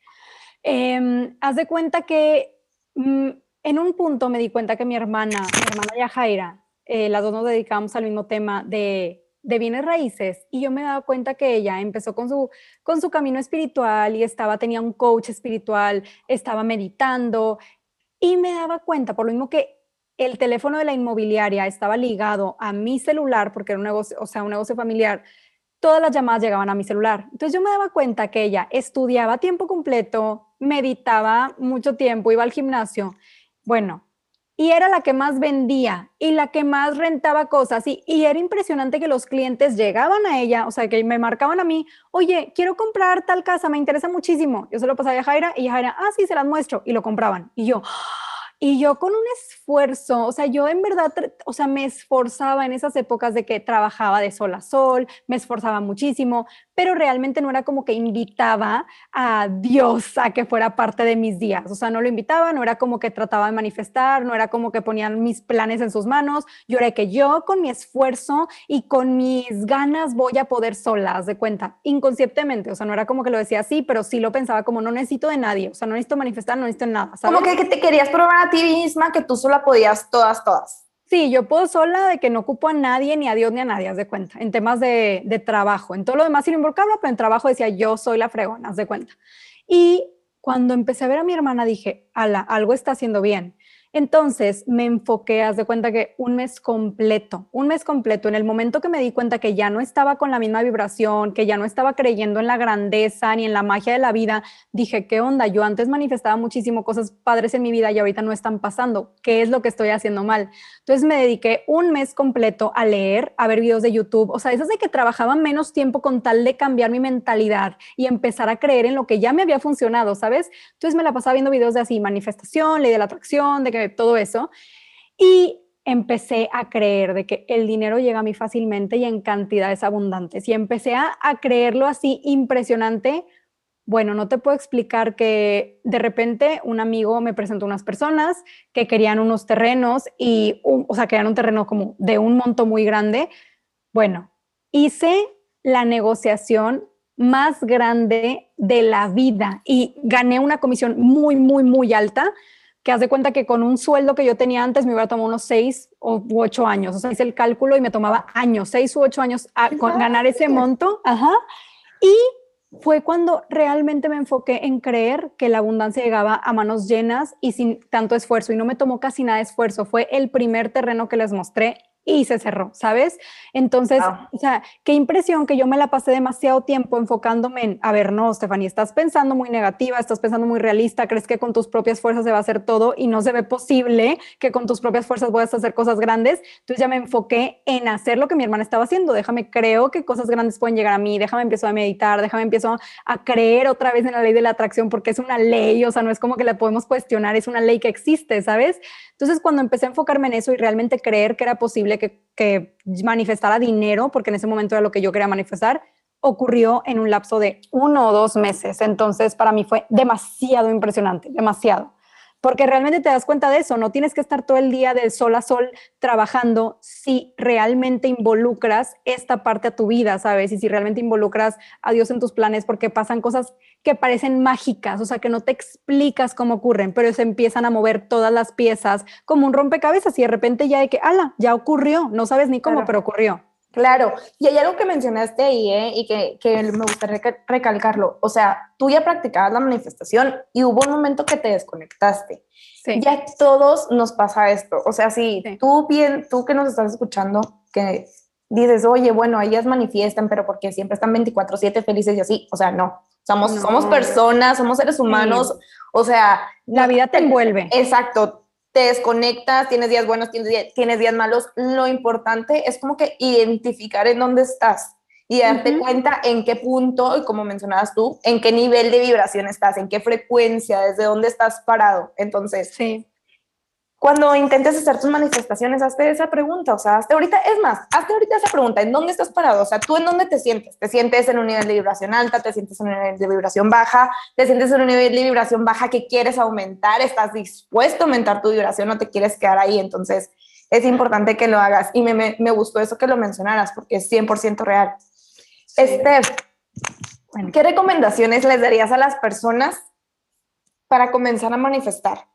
Em, haz de cuenta que mm, en un punto me di cuenta que mi hermana, mi hermana Yajaira, eh, las dos nos dedicamos al mismo tema de de bienes raíces y yo me daba cuenta que ella empezó con su, con su camino espiritual y estaba, tenía un coach espiritual, estaba meditando y me daba cuenta, por lo mismo que el teléfono de la inmobiliaria estaba ligado a mi celular, porque era un negocio, o sea, un negocio familiar, todas las llamadas llegaban a mi celular. Entonces yo me daba cuenta que ella estudiaba tiempo completo, meditaba mucho tiempo, iba al gimnasio. Bueno, y era la que más vendía y la que más rentaba cosas y, era impresionante que los clientes llegaban a ella, o sea, que me marcaban a mí, oye, quiero comprar tal casa, me interesa muchísimo. Yo se lo pasaba a Jaira y Jaira, ah, sí, se las muestro y lo compraban. Y yo, y yo con un esfuerzo, o sea, yo en verdad, o sea, me esforzaba en esas épocas de que trabajaba de sol a sol, me esforzaba muchísimo, pero realmente no era como que invitaba a Dios a que fuera parte de mis días. O sea, no lo invitaba, no era como que trataba de manifestar, no era como que ponían mis planes en sus manos. Yo era que yo con mi esfuerzo y con mis ganas voy a poder solas, de cuenta, inconscientemente. O sea, no era como que lo decía así, pero sí lo pensaba como no necesito de nadie. O sea, no necesito manifestar, no necesito nada. Como que, que te querías probar a ti misma que tú sola podías todas, todas. Sí, yo puedo sola de que no ocupo a nadie, ni a Dios, ni a nadie, haz de cuenta, en temas de, de trabajo. En todo lo demás sin involucrarlo, pero en trabajo decía yo soy la fregona, haz de cuenta. Y cuando empecé a ver a mi hermana dije, ala, algo está haciendo bien. Entonces me enfoqué, haz de cuenta que un mes completo, un mes completo, en el momento que me di cuenta que ya no estaba con la misma vibración, que ya no estaba creyendo en la grandeza ni en la magia de la vida, dije, ¿qué onda? Yo antes manifestaba muchísimo cosas padres en mi vida y ahorita no están pasando. ¿Qué es lo que estoy haciendo mal? Entonces me dediqué un mes completo a leer, a ver videos de YouTube. O sea, esas de que trabajaba menos tiempo con tal de cambiar mi mentalidad y empezar a creer en lo que ya me había funcionado, ¿sabes? Entonces me la pasaba viendo videos de así, manifestación, ley de la atracción, de que todo eso. Y empecé a creer de que el dinero llega a mí fácilmente y en cantidades abundantes. Y empecé a, creerlo así impresionante. Bueno, no te puedo explicar que de repente un amigo me presentó unas personas que querían unos terrenos y, o sea, querían un terreno como de un monto muy grande. Bueno, hice la negociación más grande de la vida y gané una comisión muy, muy, muy alta que haz de cuenta que con un sueldo que yo tenía antes me hubiera tomado unos seis o ocho años. O sea, hice el cálculo y me tomaba años, seis u ocho años a ganar ese monto. Ajá. Y fue cuando realmente me enfoqué en creer que la abundancia llegaba a manos llenas y sin tanto esfuerzo. Y no me tomó casi nada de esfuerzo. Fue el primer terreno que les mostré y se cerró, ¿sabes? Entonces, o sea, qué impresión que yo me la pasé demasiado tiempo enfocándome en, a ver, no, Stephanie, estás pensando muy negativa, estás pensando muy realista, crees que con tus propias fuerzas se va a hacer todo y no se ve posible que con tus propias fuerzas puedas hacer cosas grandes. Entonces ya me enfoqué en hacer lo que mi hermana estaba haciendo. Déjame, creo que cosas grandes pueden llegar a mí, déjame empiezo a meditar, déjame empiezo a creer otra vez en la ley de la atracción porque es una ley, o sea, no es como que la podemos cuestionar, es una ley que existe, ¿sabes? Entonces, cuando empecé a enfocarme en eso y realmente creer que era posible que, que manifestara dinero, porque en ese momento era lo que yo quería manifestar, ocurrió en un lapso de uno o dos meses. Entonces, para mí fue demasiado impresionante, demasiado porque realmente te das cuenta de eso, no tienes que estar todo el día de sol a sol trabajando si realmente involucras esta parte a tu vida, ¿sabes? Y si realmente involucras a Dios en tus planes, porque pasan cosas que parecen mágicas, o sea, que no te explicas cómo ocurren, pero se empiezan a mover todas las piezas como un rompecabezas y de repente ya hay que, ala, ya ocurrió, no sabes ni cómo, pero ocurrió. Claro, y hay algo que mencionaste ahí, ¿eh? y que, que me gustaría recalcarlo. O sea, tú ya practicabas la manifestación y hubo un momento que te desconectaste. Sí. Ya todos nos pasa esto. O sea, si tú bien, tú que nos estás escuchando, que dices, oye, bueno, ellas manifiestan, pero porque siempre están 24/7 felices y así. O sea, no. Somos, somos personas, somos seres humanos. O sea, la vida te envuelve. Exacto te desconectas, tienes días buenos, tienes, tienes días malos. Lo importante es como que identificar en dónde estás y darte cuenta en qué punto, y como mencionabas tú, en qué nivel de vibración estás, en qué frecuencia, desde dónde estás parado. Entonces, sí cuando intentes hacer tus manifestaciones, hazte esa pregunta, o sea, hazte ahorita, es más, hazte ahorita esa pregunta, ¿en dónde estás parado? O sea, ¿tú en dónde te sientes? ¿Te sientes en un nivel de vibración alta? ¿Te sientes en un nivel de vibración baja? ¿Te sientes en un nivel de vibración baja que quieres aumentar? ¿Estás dispuesto a aumentar tu vibración o te quieres quedar ahí? Entonces, es importante que lo hagas y me, me, gustó eso que lo mencionaras porque es 100% real. Steph, ¿qué recomendaciones les darías a las personas para comenzar a manifestar?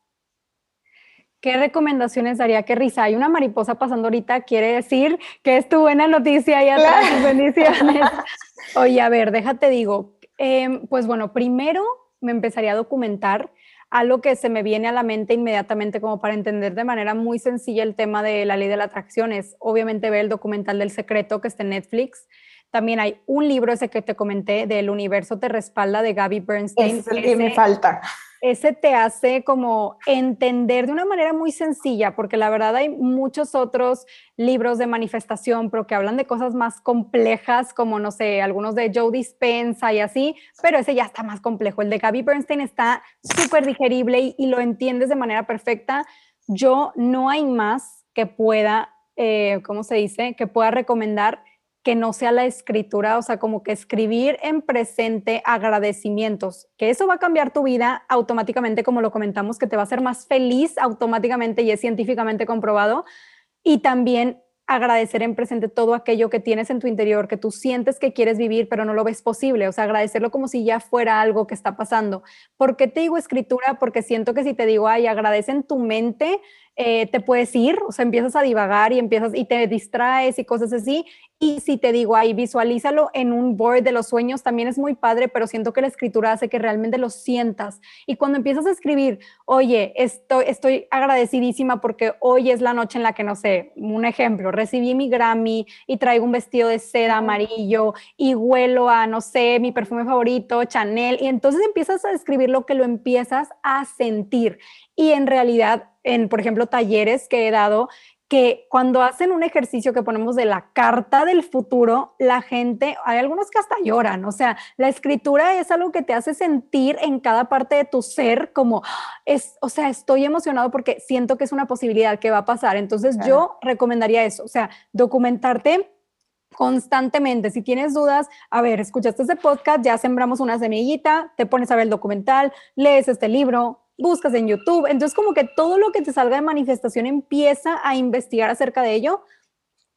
¿Qué recomendaciones daría? Qué risa. Hay una mariposa pasando ahorita, quiere decir que es tu buena noticia y atrás. Bendiciones. *laughs* Oye, a ver, déjate digo. Em, pues bueno, primero me empezaría a documentar algo que se me viene a la mente inmediatamente como para entender de manera muy sencilla el tema de la ley de la atracción es obviamente ver el documental del secreto que está en Netflix. También hay un libro ese que te comenté del universo te respalda de Gaby Bernstein. es el que me falta ese te hace como entender de una manera muy sencilla, porque la verdad hay muchos otros libros de manifestación, pero que hablan de cosas más complejas, como no sé, algunos de Joe Dispensa y así, pero ese ya está más complejo. El de Gaby Bernstein está súper digerible y, lo entiendes de manera perfecta. Yo no hay más que pueda, eh, ¿cómo se dice? Que pueda recomendar que no sea la escritura, o sea, como que escribir en presente agradecimientos, que eso va a cambiar tu vida automáticamente, como lo comentamos, que te va a hacer más feliz automáticamente y es científicamente comprobado. Y también agradecer en presente todo aquello que tienes en tu interior, que tú sientes que quieres vivir, pero no lo ves posible. O sea, agradecerlo como si ya fuera algo que está pasando. ¿Por qué te digo escritura? Porque siento que si te digo, ay, agradece en tu mente, eh, te puedes ir, o sea, empiezas a divagar y empiezas y te distraes y cosas así. Y si te digo, ahí visualízalo en un board de los sueños, también es muy padre, pero siento que la escritura hace que realmente lo sientas. Y cuando empiezas a escribir, oye, estoy, estoy agradecidísima porque hoy es la noche en la que, no sé, un ejemplo, recibí mi Grammy y traigo un vestido de seda amarillo y huelo a, no sé, mi perfume favorito, Chanel. Y entonces empiezas a escribir lo que lo empiezas a sentir. Y en realidad, en, por ejemplo, talleres que he dado, que cuando hacen un ejercicio que ponemos de la carta del futuro, la gente, hay algunos que hasta lloran, o sea, la escritura es algo que te hace sentir en cada parte de tu ser como, es, o sea, estoy emocionado porque siento que es una posibilidad que va a pasar. Entonces yo recomendaría eso, o sea, documentarte constantemente. Si tienes dudas, a ver, escuchaste este podcast, ya sembramos una semillita, te pones a ver el documental, lees este libro, buscas en YouTube. Entonces, como que todo lo que te salga de manifestación empieza a investigar acerca de ello.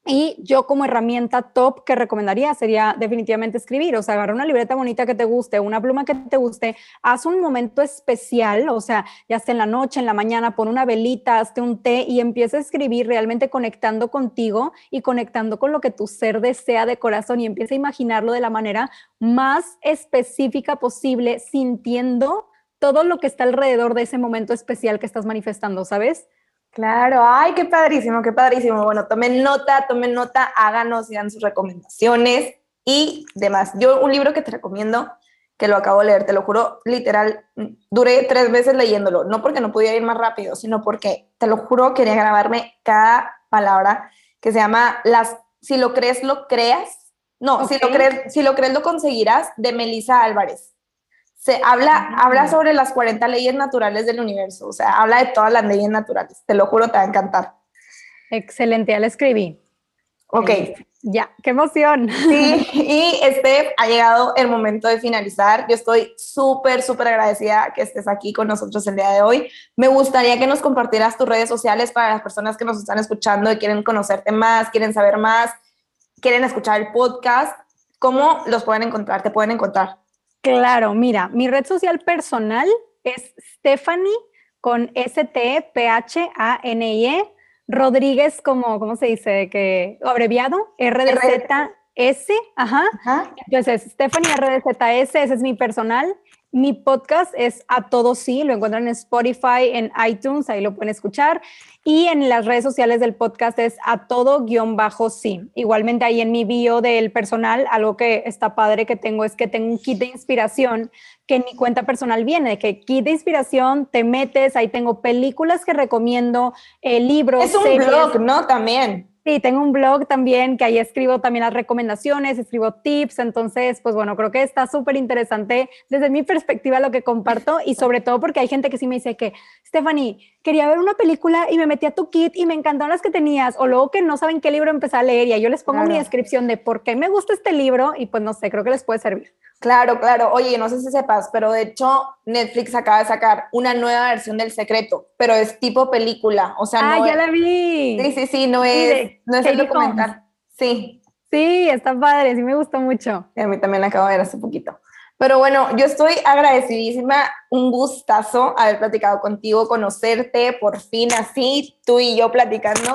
Y yo como herramienta top que recomendaría sería definitivamente escribir, o sea, una libreta bonita que te guste, una pluma que te guste, haz un momento especial, o sea, ya sea en la noche, en la mañana, pon una velita, hazte un té y empieza a escribir realmente conectando contigo y conectando con lo que tu ser desea de corazón y empieza a imaginarlo de la manera más específica posible, sintiendo todo lo que está alrededor de ese momento especial que estás manifestando, ¿sabes? Claro, ay, qué padrísimo, qué padrísimo. Bueno, tomen nota, tomen nota, háganos, digan sus recomendaciones y demás. Yo un libro que te recomiendo, que lo acabo de leer, te lo juro, literal, duré tres veces leyéndolo, no porque no pudiera ir más rápido, sino porque, te lo juro, quería grabarme cada palabra, que se llama Las, si lo crees, lo creas. No, si, lo crees, si lo crees, lo conseguirás, de Melissa Álvarez se habla, habla sobre las 40 leyes naturales del universo, o sea, habla de todas las leyes naturales, te lo juro, te va a encantar. Excelente, ya la escribí. Ok. ya, qué emoción. Sí, *laughs* y este ha llegado el momento de finalizar. Yo estoy súper, súper agradecida que estés aquí con nosotros el día de hoy. Me gustaría que nos compartieras tus redes sociales para las personas que nos están escuchando y quieren conocerte más, quieren saber más, quieren escuchar el podcast. ¿Cómo los pueden encontrar? ¿Te pueden encontrar? Claro, mira, mi red social personal es Stephanie con S-T-P-H-A-N-I-E, Rodríguez como, ¿cómo se dice? Que, abreviado, R-D-Z-S, ajá. ajá. Entonces, Stephanie R-D-Z-S, ese es mi personal. Mi podcast es A Todo Sí, lo encuentran en Spotify, en iTunes, ahí lo pueden escuchar. Y en las redes sociales del podcast es A Todo guion bajo sí. Igualmente ahí en mi bio del personal, algo que está padre que tengo es que tengo un kit de inspiración que en mi cuenta personal viene, que kit de inspiración, te metes, ahí tengo películas que recomiendo, eh, libros. Es un blog, ¿no? También. Sí, tengo un blog también que ahí escribo también las recomendaciones, escribo tips, entonces, pues bueno, creo que está súper interesante desde mi perspectiva lo que comparto y sobre todo porque hay gente que sí me dice que, Stephanie, quería ver una película y me metí a tu kit y me encantaron las que tenías, o luego que no saben qué libro empezar a leer y yo les pongo mi descripción de por qué me gusta este libro y pues no sé, creo que les puede servir. Claro, claro. Oye, no sé si sepas, pero de hecho Netflix acaba de sacar una nueva versión del Secreto, pero es tipo película, o sea, ah, no ya la vi. Sí, sí, sí, no es, no es el documental. Sí. Sí, está padre, sí me gustó mucho. a mí también la acabo de ver hace poquito. Pero bueno, yo estoy agradecidísima, un gustazo haber platicado contigo, conocerte, por fin así, tú y yo platicando.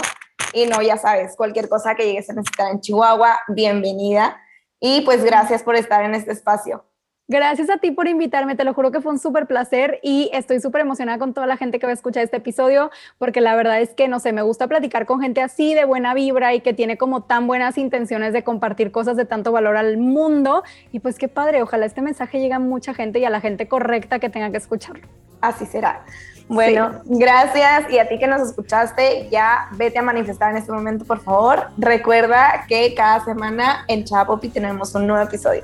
Y no, ya sabes, cualquier cosa que llegues a necesitar en Chihuahua, bienvenida. Y pues gracias por estar en este espacio. Gracias a ti por invitarme, te lo juro que fue un súper placer y estoy súper emocionada con toda la gente que va a escuchar este episodio, porque la verdad es que, no sé, me gusta platicar con gente así de buena vibra y que tiene como tan buenas intenciones de compartir cosas de tanto valor al mundo. Y pues qué padre, ojalá este mensaje llegue a mucha gente y a la gente correcta que tenga que escucharlo. Así será. Bueno, gracias y a ti que nos escuchaste, ya vete a manifestar en este momento, por favor. Recuerda que cada semana en Chapopi tenemos un nuevo episodio.